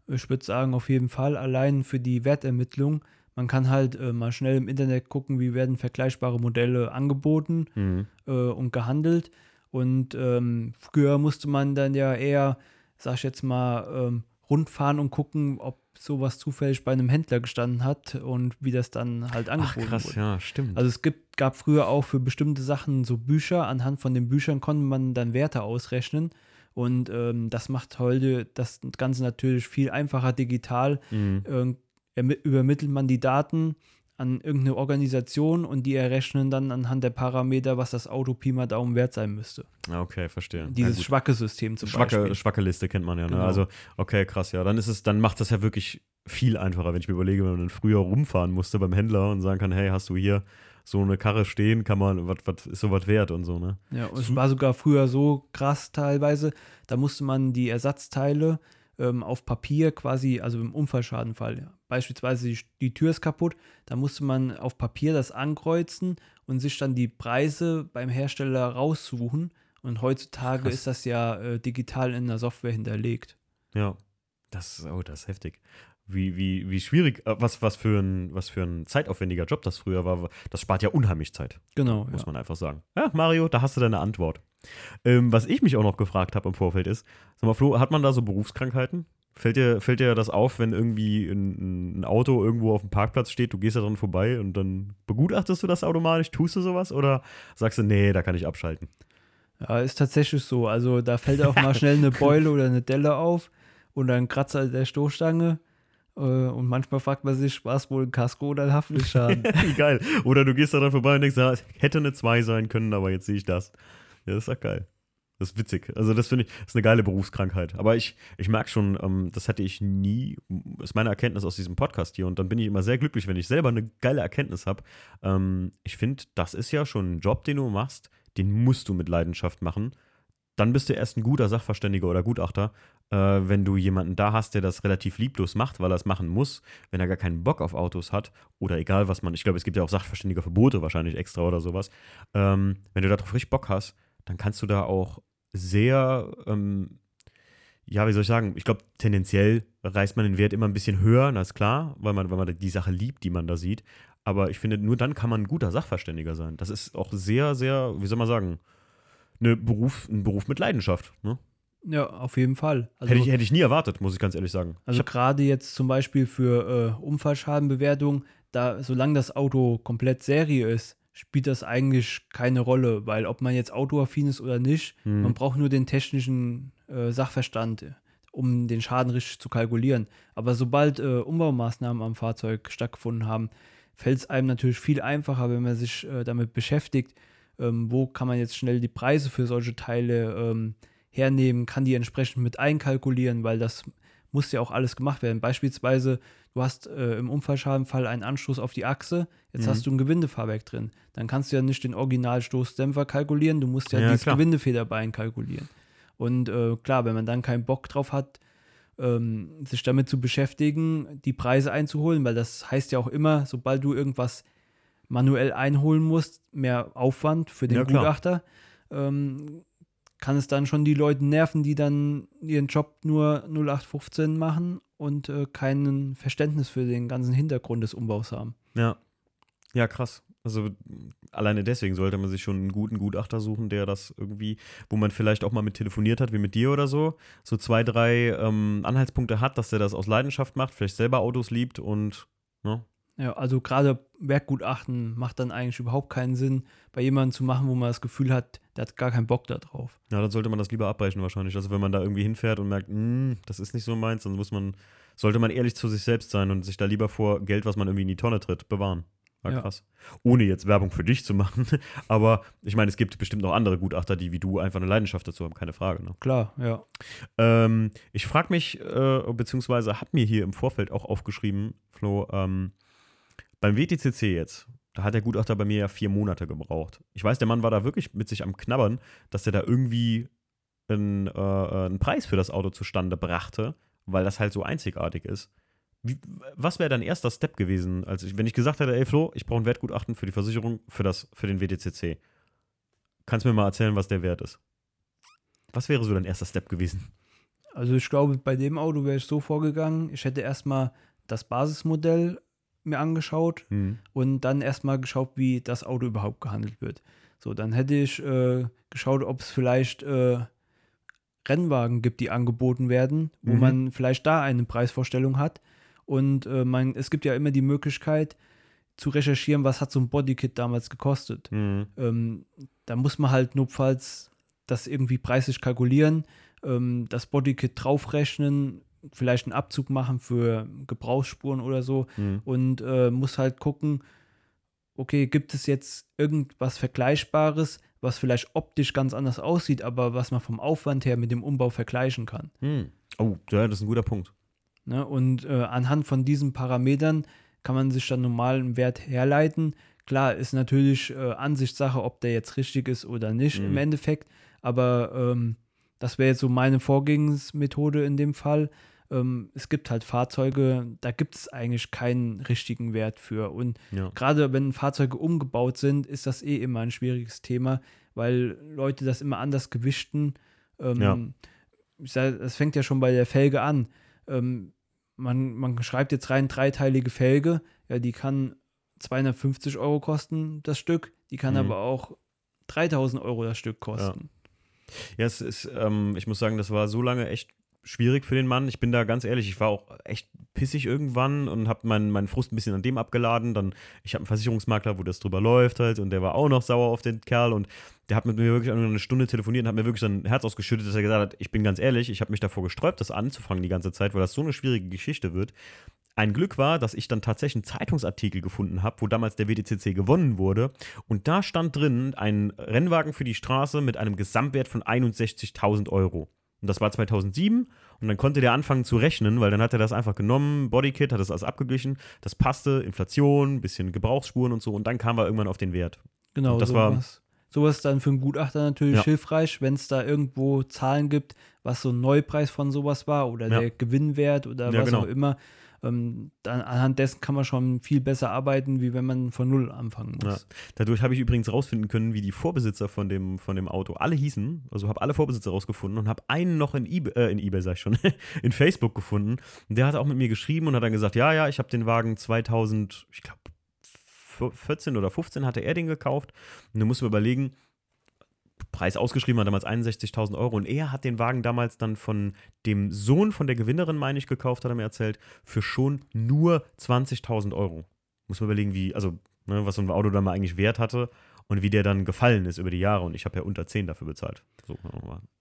Ich würde sagen, auf jeden Fall allein für die Wertermittlung. Man kann halt äh, mal schnell im Internet gucken, wie werden vergleichbare Modelle angeboten mhm. äh, und gehandelt. Und ähm, früher musste man dann ja eher, sag ich jetzt mal, ähm, rundfahren und gucken, ob sowas zufällig bei einem Händler gestanden hat und wie das dann halt angeboten Ach, krass, wurde. ja, stimmt. Also es gibt, gab früher auch für bestimmte Sachen so Bücher. Anhand von den Büchern konnte man dann Werte ausrechnen. Und ähm, das macht heute das Ganze natürlich viel einfacher digital. Mhm. Äh, übermittelt man die Daten an irgendeine Organisation und die errechnen dann anhand der Parameter, was das Auto Pi mal Daumen wert sein müsste. Ah, Okay, verstehe. Dieses Ja, gut. schwache System zum schwacke, Beispiel. schwacke Liste kennt man ja. Ne? Genau. Also, okay, krass, ja. Dann ist es, dann macht das ja wirklich viel einfacher, wenn ich mir überlege, wenn man dann früher rumfahren musste beim Händler und sagen kann, hey, hast du hier so eine Karre stehen, kann man, was was ist sowas wert und so, ne? Ja, und es war sogar früher so krass teilweise, da musste man die Ersatzteile ähm, auf Papier quasi, also im Unfallschadenfall, ja. Beispielsweise die, die Tür ist kaputt, da musste man auf Papier das ankreuzen und sich dann die Preise beim Hersteller raussuchen. Und heutzutage Krass. ist das ja äh, digital in der Software hinterlegt. Ja. Das, oh, das ist heftig. Wie, wie, wie schwierig, äh, was, was, für ein, was für ein zeitaufwendiger Job das früher war. Das spart ja unheimlich Zeit. Genau. muss ja. man einfach sagen. Ja, Mario, da hast du deine Antwort. Ähm, was ich mich auch noch gefragt habe im Vorfeld ist, sag mal, Flo, hat man da so Berufskrankheiten? Fällt dir, fällt dir das auf, wenn irgendwie ein, ein Auto irgendwo auf dem Parkplatz steht, du gehst da dran vorbei und dann begutachtest du das automatisch? Tust du sowas? Oder sagst du, nee, da kann ich abschalten? Ja, ist tatsächlich so. Also da fällt auch mal schnell eine Beule oder eine Delle auf und ein Kratzer der Stoßstange. Äh, Und manchmal fragt man sich, war es wohl ein Kasko oder ein Haftpflichtschaden? geil. Oder du gehst da dran vorbei und denkst, ja, es hätte eine 2 sein können, aber jetzt sehe ich das. Ja, das ist doch geil. Das ist witzig. Also, das finde ich, das ist eine geile Berufskrankheit. Aber ich, ich merke schon, ähm, das hatte ich nie, ist meine Erkenntnis aus diesem Podcast hier. Und dann bin ich immer sehr glücklich, wenn ich selber eine geile Erkenntnis habe. Ähm, ich finde, das ist ja schon ein Job, den du machst, den musst du mit Leidenschaft machen. Dann bist du erst ein guter Sachverständiger oder Gutachter, äh, wenn du jemanden da hast, der das relativ lieblos macht, weil er es machen muss, wenn er gar keinen Bock auf Autos hat oder egal was man, ich glaube, es gibt ja auch Sachverständigerverbote wahrscheinlich extra oder sowas. Ähm, wenn du darauf richtig Bock hast, dann kannst du da auch sehr, ähm, ja, wie soll ich sagen, ich glaube, tendenziell reißt man den Wert immer ein bisschen höher, das ist klar, weil man, weil man die Sache liebt, die man da sieht. Aber ich finde, nur dann kann man ein guter Sachverständiger sein. Das ist auch sehr, sehr, wie soll man sagen, eine Beruf, ein Beruf mit Leidenschaft. Ne? ja, auf jeden Fall. Also, hätte, ich, hätte ich nie erwartet, muss ich ganz ehrlich sagen. also gerade jetzt zum Beispiel für äh, Unfallschadenbewertung, da solange das Auto komplett Serie ist, spielt das eigentlich keine Rolle, weil ob man jetzt autoaffin ist oder nicht, Hm. man braucht nur den technischen äh, Sachverstand, um den Schaden richtig zu kalkulieren. Aber sobald äh, Umbaumaßnahmen am Fahrzeug stattgefunden haben, fällt es einem natürlich viel einfacher, wenn man sich äh, damit beschäftigt, ähm, wo kann man jetzt schnell die Preise für solche Teile ähm, hernehmen, kann die entsprechend mit einkalkulieren, weil das muss ja auch alles gemacht werden. Beispielsweise, du hast äh, im Unfallschadenfall einen Anstoß auf die Achse, jetzt Mhm. hast du ein Gewindefahrwerk drin. Dann kannst du ja nicht den Originalstoßdämpfer kalkulieren, du musst ja, Ja, dieses klar. Gewindefederbein kalkulieren. Und äh, klar, wenn man dann keinen Bock drauf hat, ähm, sich damit zu beschäftigen, die Preise einzuholen, weil das heißt ja auch immer, sobald du irgendwas manuell einholen musst, mehr Aufwand für den Ja. Gutachter, ähm, kann es dann schon die Leute nerven, die dann ihren Job nur 0815 machen und äh, kein Verständnis für den ganzen Hintergrund des Umbaus haben. ja. ja, krass. Also alleine deswegen sollte man sich schon einen guten Gutachter suchen, der das irgendwie, wo man vielleicht auch mal mit telefoniert hat, wie mit dir oder so, so zwei, drei ähm, Anhaltspunkte hat, dass der das aus Leidenschaft macht, vielleicht selber Autos liebt und, ne? Ja, also gerade Werkgutachten macht dann eigentlich überhaupt keinen Sinn, bei jemandem zu machen, wo man das Gefühl hat, der hat gar keinen Bock da drauf. Ja, dann sollte man das lieber abbrechen wahrscheinlich. Also wenn man da irgendwie hinfährt und merkt, "Hm, das ist nicht so meins, dann muss man, sollte man ehrlich zu sich selbst sein und sich da lieber vor Geld, was man irgendwie in die Tonne tritt, bewahren. Ja, Ja. krass. Ohne jetzt Werbung für dich zu machen. Aber ich meine, es gibt bestimmt noch andere Gutachter, die wie du einfach eine Leidenschaft dazu haben, keine Frage. Ne? Klar, ja. Ähm, ich frage mich, äh, beziehungsweise habe mir hier im Vorfeld auch aufgeschrieben, Flo, ähm, beim WTCC jetzt, da hat der Gutachter bei mir ja vier Monate gebraucht. Ich weiß, der Mann war da wirklich mit sich am Knabbern, dass er da irgendwie einen, äh, äh, einen Preis für das Auto zustande brachte, weil das halt so einzigartig ist. Wie, was wäre dein erster Step gewesen, als ich, wenn ich gesagt hätte, ey Flo, ich brauche ein Wertgutachten für die Versicherung, für, das, für den WTCC? Kannst du mir mal erzählen, was der Wert ist? Was wäre so dein erster Step gewesen? Also ich glaube, bei dem Auto wäre ich so vorgegangen, ich hätte erstmal das Basismodell mir angeschaut Hm. und dann erstmal geschaut, wie das Auto überhaupt gehandelt wird. So, dann hätte ich äh, geschaut, ob es vielleicht äh, Rennwagen gibt, die angeboten werden, wo Mhm. man vielleicht da eine Preisvorstellung hat. Und äh, man, es gibt ja immer die Möglichkeit zu recherchieren, was hat so ein Bodykit damals gekostet. Mhm. Ähm, da muss man halt notfalls das irgendwie preislich kalkulieren, ähm, das Bodykit draufrechnen, vielleicht einen Abzug machen für Gebrauchsspuren oder so Mhm. und äh, muss halt gucken, okay, gibt es jetzt irgendwas Vergleichbares, was vielleicht optisch ganz anders aussieht, aber was man vom Aufwand her mit dem Umbau vergleichen kann. Hm. Oh, ja, das ist ein guter Punkt. Ne? Und äh, anhand von diesen Parametern kann man sich dann normal einen Wert herleiten. Klar, ist natürlich äh, Ansichtssache, ob der jetzt richtig ist oder nicht Mhm. im Endeffekt. Aber ähm, das wäre jetzt so meine Vorgehensmethode in dem Fall. Ähm, es gibt halt Fahrzeuge, da gibt es eigentlich keinen richtigen Wert für. Und Ja. gerade wenn Fahrzeuge umgebaut sind, ist das eh immer ein schwieriges Thema, weil Leute das immer anders gewichten. Ähm, Ja. sag, das fängt ja schon bei der Felge an. Ähm, man, man schreibt jetzt rein dreiteilige Felge, ja, die kann 250 Euro kosten, das Stück, die kann Mhm. aber auch 3000 Euro das Stück kosten. Ja, es ist, ähm, ich muss sagen, das war so lange echt schwierig für den Mann. Ich bin da ganz ehrlich, ich war auch echt pissig irgendwann und habe meinen, meinen Frust ein bisschen an dem abgeladen. Dann, ich habe einen Versicherungsmakler, wo das drüber läuft halt und der war auch noch sauer auf den Kerl und der hat mit mir wirklich eine Stunde telefoniert und hat mir wirklich sein Herz ausgeschüttet, dass er gesagt hat, ich bin ganz ehrlich, ich habe mich davor gesträubt, das anzufangen die ganze Zeit, weil das so eine schwierige Geschichte wird. Ein Glück war, dass ich dann tatsächlich einen Zeitungsartikel gefunden habe, wo damals der WDCC gewonnen wurde. Und da stand drin ein Rennwagen für die Straße mit einem Gesamtwert von 61.000 Euro. Und das war 2007. Und dann konnte der anfangen zu rechnen, weil dann hat er das einfach genommen, Bodykit, hat das alles abgeglichen. Das passte, Inflation, bisschen Gebrauchsspuren und so. Und dann kam er irgendwann auf den Wert. Genau, Und das war- sowas. Sowas ist dann für einen Gutachter natürlich Ja. hilfreich, wenn es da irgendwo Zahlen gibt, was so ein Neupreis von sowas war oder Ja. der Gewinnwert oder Ja, was genau. auch immer. Ähm, dann anhand dessen kann man schon viel besser arbeiten, wie wenn man von Null anfangen Ja. muss. Dadurch habe ich übrigens rausfinden können, wie die Vorbesitzer von dem, von dem Auto alle hießen. Also habe alle Vorbesitzer rausgefunden und habe einen noch in eBay, äh, in eBay sag ich schon, in Facebook gefunden. Und der hat auch mit mir geschrieben und hat dann gesagt, ja, ja, ich habe den Wagen 2000, ich glaube 14 oder 15 hatte er den gekauft. Und du musst überlegen, Preis ausgeschrieben war damals 61.000 Euro und er hat den Wagen damals dann von dem Sohn von der Gewinnerin, meine ich, gekauft, hat er mir erzählt, für schon nur 20.000 Euro. Muss man überlegen, wie, also, ne, was so ein Auto dann mal eigentlich Wert hatte und wie der dann gefallen ist über die Jahre und ich habe ja unter 10 dafür bezahlt. So,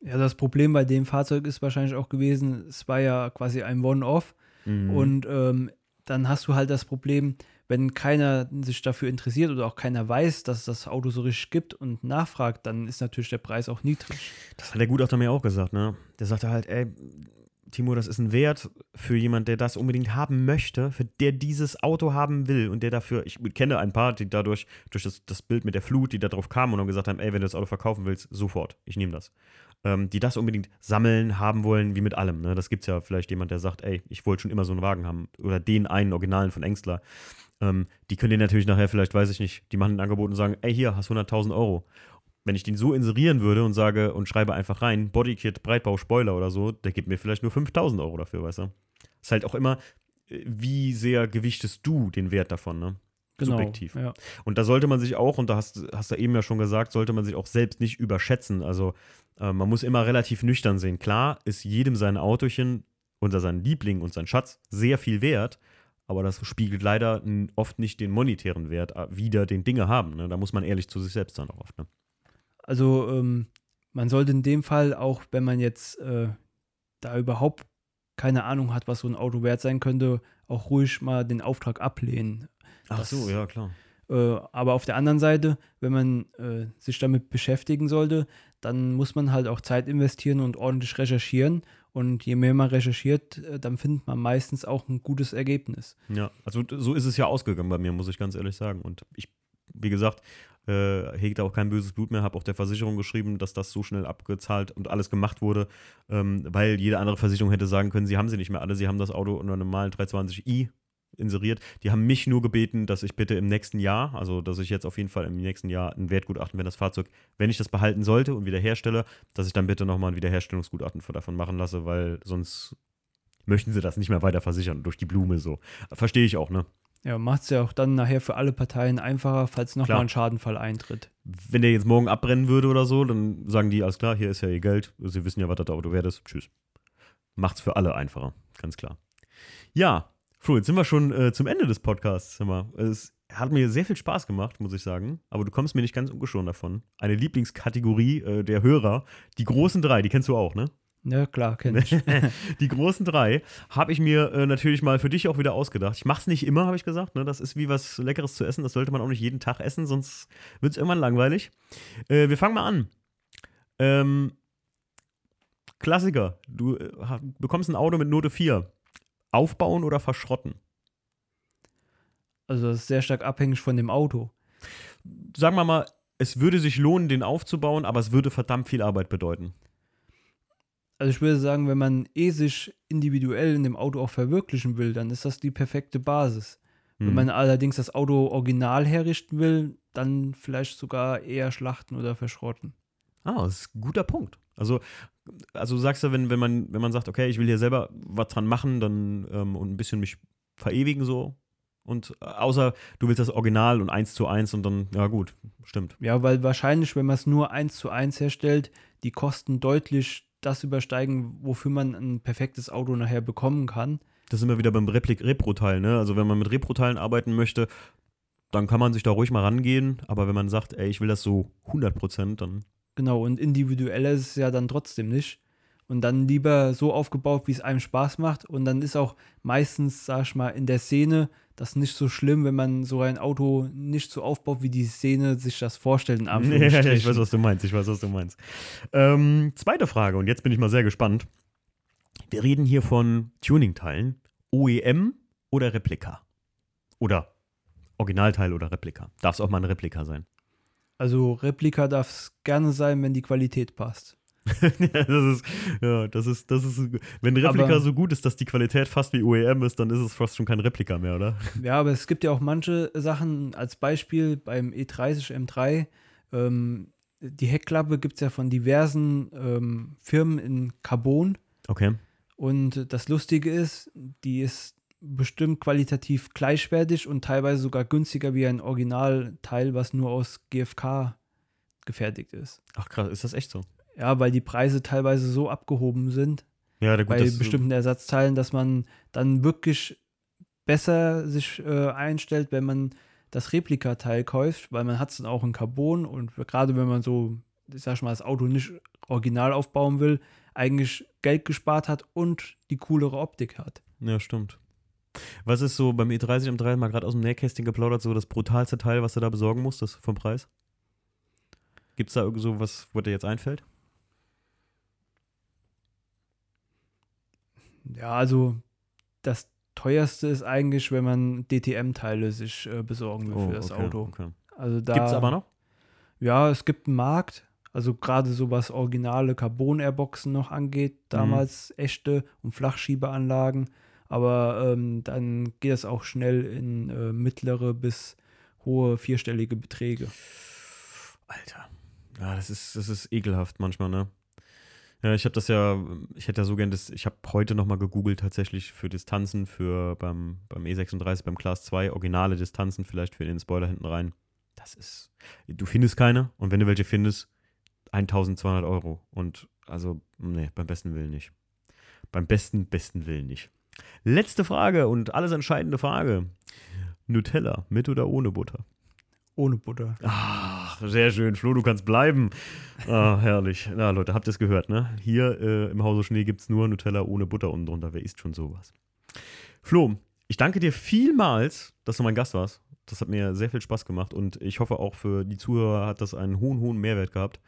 Ja, das Problem bei dem Fahrzeug ist wahrscheinlich auch gewesen, es war ja quasi ein One-Off mhm. und ähm, dann hast du halt das Problem, wenn keiner sich dafür interessiert oder auch keiner weiß, dass es das Auto so richtig gibt und nachfragt, dann ist natürlich der Preis auch niedrig. Das hat der Gutachter mir auch gesagt, ne? Der sagte halt, ey, Timo, das ist ein Wert für jemand, der das unbedingt haben möchte, für der dieses Auto haben will und der dafür, ich kenne ein paar, die dadurch, durch das, das Bild mit der Flut, die da drauf kamen und haben gesagt haben, ey, wenn du das Auto verkaufen willst, sofort, ich nehme das. Ähm, die das unbedingt sammeln, haben wollen, wie mit allem. Ne? Das gibt es ja vielleicht jemand, der sagt, ey, ich wollte schon immer so einen Wagen haben. Oder den einen Originalen von Engstler. Ähm, die können den natürlich nachher, vielleicht weiß ich nicht, die machen ein Angebot und sagen, ey, hier, hast 100.000 Euro wenn ich den so inserieren würde und sage und schreibe einfach rein, Bodykit, Breitbau, Spoiler oder so, der gibt mir vielleicht nur 5000 Euro dafür, weißt du? Ist halt auch immer, äh, wie sehr gewichtest du den Wert davon, ne? Genau. Subjektiv. Ja. Und da sollte man sich auch, und da hast, hast du eben ja schon gesagt, sollte man sich auch selbst nicht überschätzen. Also äh, man muss immer relativ nüchtern sehen. Klar ist jedem sein Autochen unter seinen Liebling und sein Schatz sehr viel wert, aber das spiegelt leider oft nicht den monetären Wert äh, wider, den Dinge haben. Ne? Da muss man ehrlich zu sich selbst sein auch oft. Ne? Also ähm, man sollte in dem Fall, auch wenn man jetzt äh, da überhaupt keine Ahnung hat, was so ein Auto wert sein könnte, auch ruhig mal den Auftrag ablehnen. Ach Das- so, ja, klar. Äh, aber auf der anderen Seite, wenn man äh, sich damit beschäftigen sollte, dann muss man halt auch Zeit investieren und ordentlich recherchieren. Und je mehr man recherchiert, äh, dann findet man meistens auch ein gutes Ergebnis. Ja, also so ist es ja ausgegangen bei mir, muss ich ganz ehrlich sagen. Und ich, wie gesagt, äh, hegte auch kein böses Blut mehr, habe auch der Versicherung geschrieben, dass das so schnell abgezahlt und alles gemacht wurde, ähm, weil jede andere Versicherung hätte sagen können, sie haben sie nicht mehr alle, sie haben das Auto unter einem normalen 320i inseriert. Die haben mich nur gebeten, dass ich bitte im nächsten Jahr, also dass ich jetzt auf jeden Fall im nächsten Jahr ein Wertgutachten, wenn das Fahrzeug, wenn ich das behalten sollte und wiederherstelle, dass ich dann bitte nochmal ein Wiederherstellungsgutachten davon machen lasse, weil sonst möchten sie das nicht mehr weiter versichern, durch die Blume so. Verstehe ich auch, ne? Ja, macht es ja auch dann nachher für alle Parteien einfacher, falls nochmal ein Schadenfall eintritt. wenn der jetzt morgen abbrennen würde oder so, dann sagen die, alles klar, hier ist ja ihr Geld, sie wissen ja, was das Auto wert ist, tschüss. Macht's für alle einfacher, ganz klar. Ja, Flo, jetzt sind wir schon äh, zum Ende des Podcasts. Mal. Es hat mir sehr viel Spaß gemacht, muss ich sagen, aber du kommst mir nicht ganz ungeschoren davon. Eine Lieblingskategorie äh, der Hörer, die großen drei, die kennst du auch, ne? Ja, klar, kenne ich. die großen drei habe ich mir äh, natürlich mal für dich auch wieder ausgedacht. Ich mache es nicht immer, habe ich gesagt. Ne? Das ist wie was Leckeres zu essen. Das sollte man auch nicht jeden Tag essen, sonst wird es irgendwann langweilig. Äh, wir fangen mal an. Ähm, Klassiker. Du äh, bekommst ein Auto mit Note 4. Aufbauen oder verschrotten? Also das ist sehr stark abhängig von dem Auto. Sagen wir mal, es würde sich lohnen, den aufzubauen, aber es würde verdammt viel Arbeit bedeuten. Also ich würde sagen, wenn man eh sich individuell in dem Auto auch verwirklichen will, dann ist das die perfekte Basis. Hm. Wenn man allerdings das Auto original herrichten will, dann vielleicht sogar eher schlachten oder verschrotten. Ah, das ist ein guter Punkt. Also, also sagst du, wenn, wenn, man, wenn man sagt, okay, ich will hier selber was dran machen, dann ähm, und ein bisschen mich verewigen so. Und äh, außer du willst das Original und eins zu eins und dann, ja gut, stimmt. Ja, weil wahrscheinlich, wenn man es nur eins zu eins herstellt, die Kosten deutlich das übersteigen, wofür man ein perfektes Auto nachher bekommen kann. Das sind wir wieder beim Repro-Teil, ne? Also wenn man mit Repro-Teilen arbeiten möchte, dann kann man sich da ruhig mal rangehen, aber wenn man sagt, ey, ich will das so 100 Prozent, dann. Genau, und individuell ist es ja dann trotzdem nicht. Und dann lieber so aufgebaut, wie es einem Spaß macht. Und dann ist auch meistens, sag ich mal, in der Szene das nicht so schlimm, wenn man so ein Auto nicht so aufbaut, wie die Szene sich das vorstellt. In ja, ja, ich weiß, was du meinst. Ich weiß, was du meinst. Ähm, zweite Frage, und jetzt bin ich mal sehr gespannt. Wir reden hier von Tuning-Teilen. OEM oder Replika? Oder Originalteil oder Replika? Darf es auch mal ein Replika sein? Also Replika darf es gerne sein, wenn die Qualität passt. das ist, ja, das ist, das ist, wenn Replika aber, so gut ist, dass die Qualität fast wie OEM ist, dann ist es fast schon kein Replika mehr, oder? Ja, aber es gibt ja auch manche Sachen, als Beispiel beim E30 M3, ähm, die Heckklappe gibt es ja von diversen ähm, Firmen in Carbon. Okay. Und das Lustige ist, die ist bestimmt qualitativ gleichwertig und teilweise sogar günstiger wie ein Originalteil, was nur aus GFK gefertigt ist. Ach krass, ist das echt so? Ja, weil die Preise teilweise so abgehoben sind ja, gut, bei bestimmten Ersatzteilen, dass man dann wirklich besser sich äh, einstellt, wenn man das Replikateil kauft, weil man hat es dann auch in Carbon und gerade wenn man so, ich sag mal, das Auto nicht original aufbauen will, eigentlich Geld gespart hat und die coolere Optik hat. Ja, stimmt. Was ist so beim E30 M3 mal gerade aus dem Nähkästchen geplaudert, so das brutalste Teil, was du da besorgen musstest vom Preis? Gibt es da irgend so was, wo dir jetzt einfällt? Ja, also das teuerste ist eigentlich, wenn man DTM-Teile sich äh, besorgen will oh, für das okay, Auto. Okay. Also da, Gibt es aber noch? Ja, es gibt einen Markt. Also gerade so was originale Carbon-Airboxen noch angeht, damals mhm. echte und Flachschiebeanlagen. Aber ähm, dann geht es auch schnell in äh, mittlere bis hohe vierstellige Beträge. Alter. Ja, das ist, das ist ekelhaft manchmal, ne? Ja, ich habe das ja, ich hätte ja so gern das, ich habe heute nochmal gegoogelt tatsächlich für Distanzen, für beim, beim E36, beim Class 2, originale Distanzen vielleicht für den Spoiler hinten rein. Das ist, du findest keine und wenn du welche findest, 1200 Euro. Und also, nee, beim besten Willen nicht. Beim besten, besten Willen nicht. Letzte Frage und alles entscheidende Frage. Nutella, mit oder ohne Butter? Ohne Butter. Ach, sehr schön. Flo, du kannst bleiben. Ah, herrlich. Na, Leute, habt ihr es gehört, ne? Hier äh, im Hause Schnee gibt es nur Nutella ohne Butter unten drunter. Wer isst schon sowas? Flo, ich danke dir vielmals, dass du mein Gast warst. Das hat mir sehr viel Spaß gemacht und ich hoffe auch für die Zuhörer hat das einen hohen, hohen Mehrwert gehabt.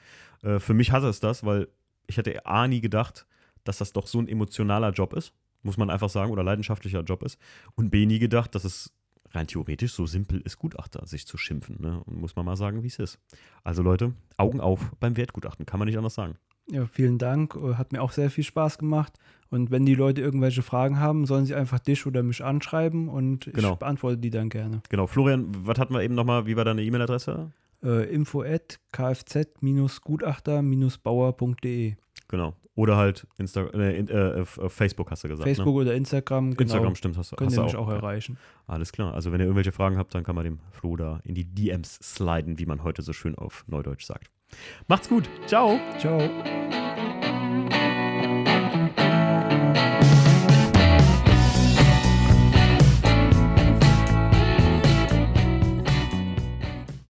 Äh, für mich hatte es das, weil ich hätte A nie gedacht, dass das doch so ein emotionaler Job ist, muss man einfach sagen, oder leidenschaftlicher Job ist. Und B nie gedacht, dass es rein theoretisch so simpel ist, Gutachter sich zu schimpfen. Ne? Und muss man mal sagen, wie es ist. Also Leute, Augen auf beim Wertgutachten, kann man nicht anders sagen. Ja, vielen Dank. Äh, hat mir auch sehr viel Spaß gemacht. Und wenn die Leute irgendwelche Fragen haben, sollen sie einfach dich oder mich anschreiben und genau. ich beantworte die dann gerne. Genau. Florian, was hatten wir eben nochmal? Wie war deine E-Mail-Adresse? Äh, info at kfz-gutachter-bauer.de. Genau. Oder halt Insta äh, äh, Facebook hast du gesagt. Ne? Facebook ne? oder Instagram. Genau. Instagram stimmt, hast, Könnt hast mich auch, auch erreichen. Alles klar. Also wenn ihr irgendwelche Fragen habt, dann kann man dem Flo da in die DMs sliden, wie man heute so schön auf Neudeutsch sagt. Macht's gut. Ciao. Ciao.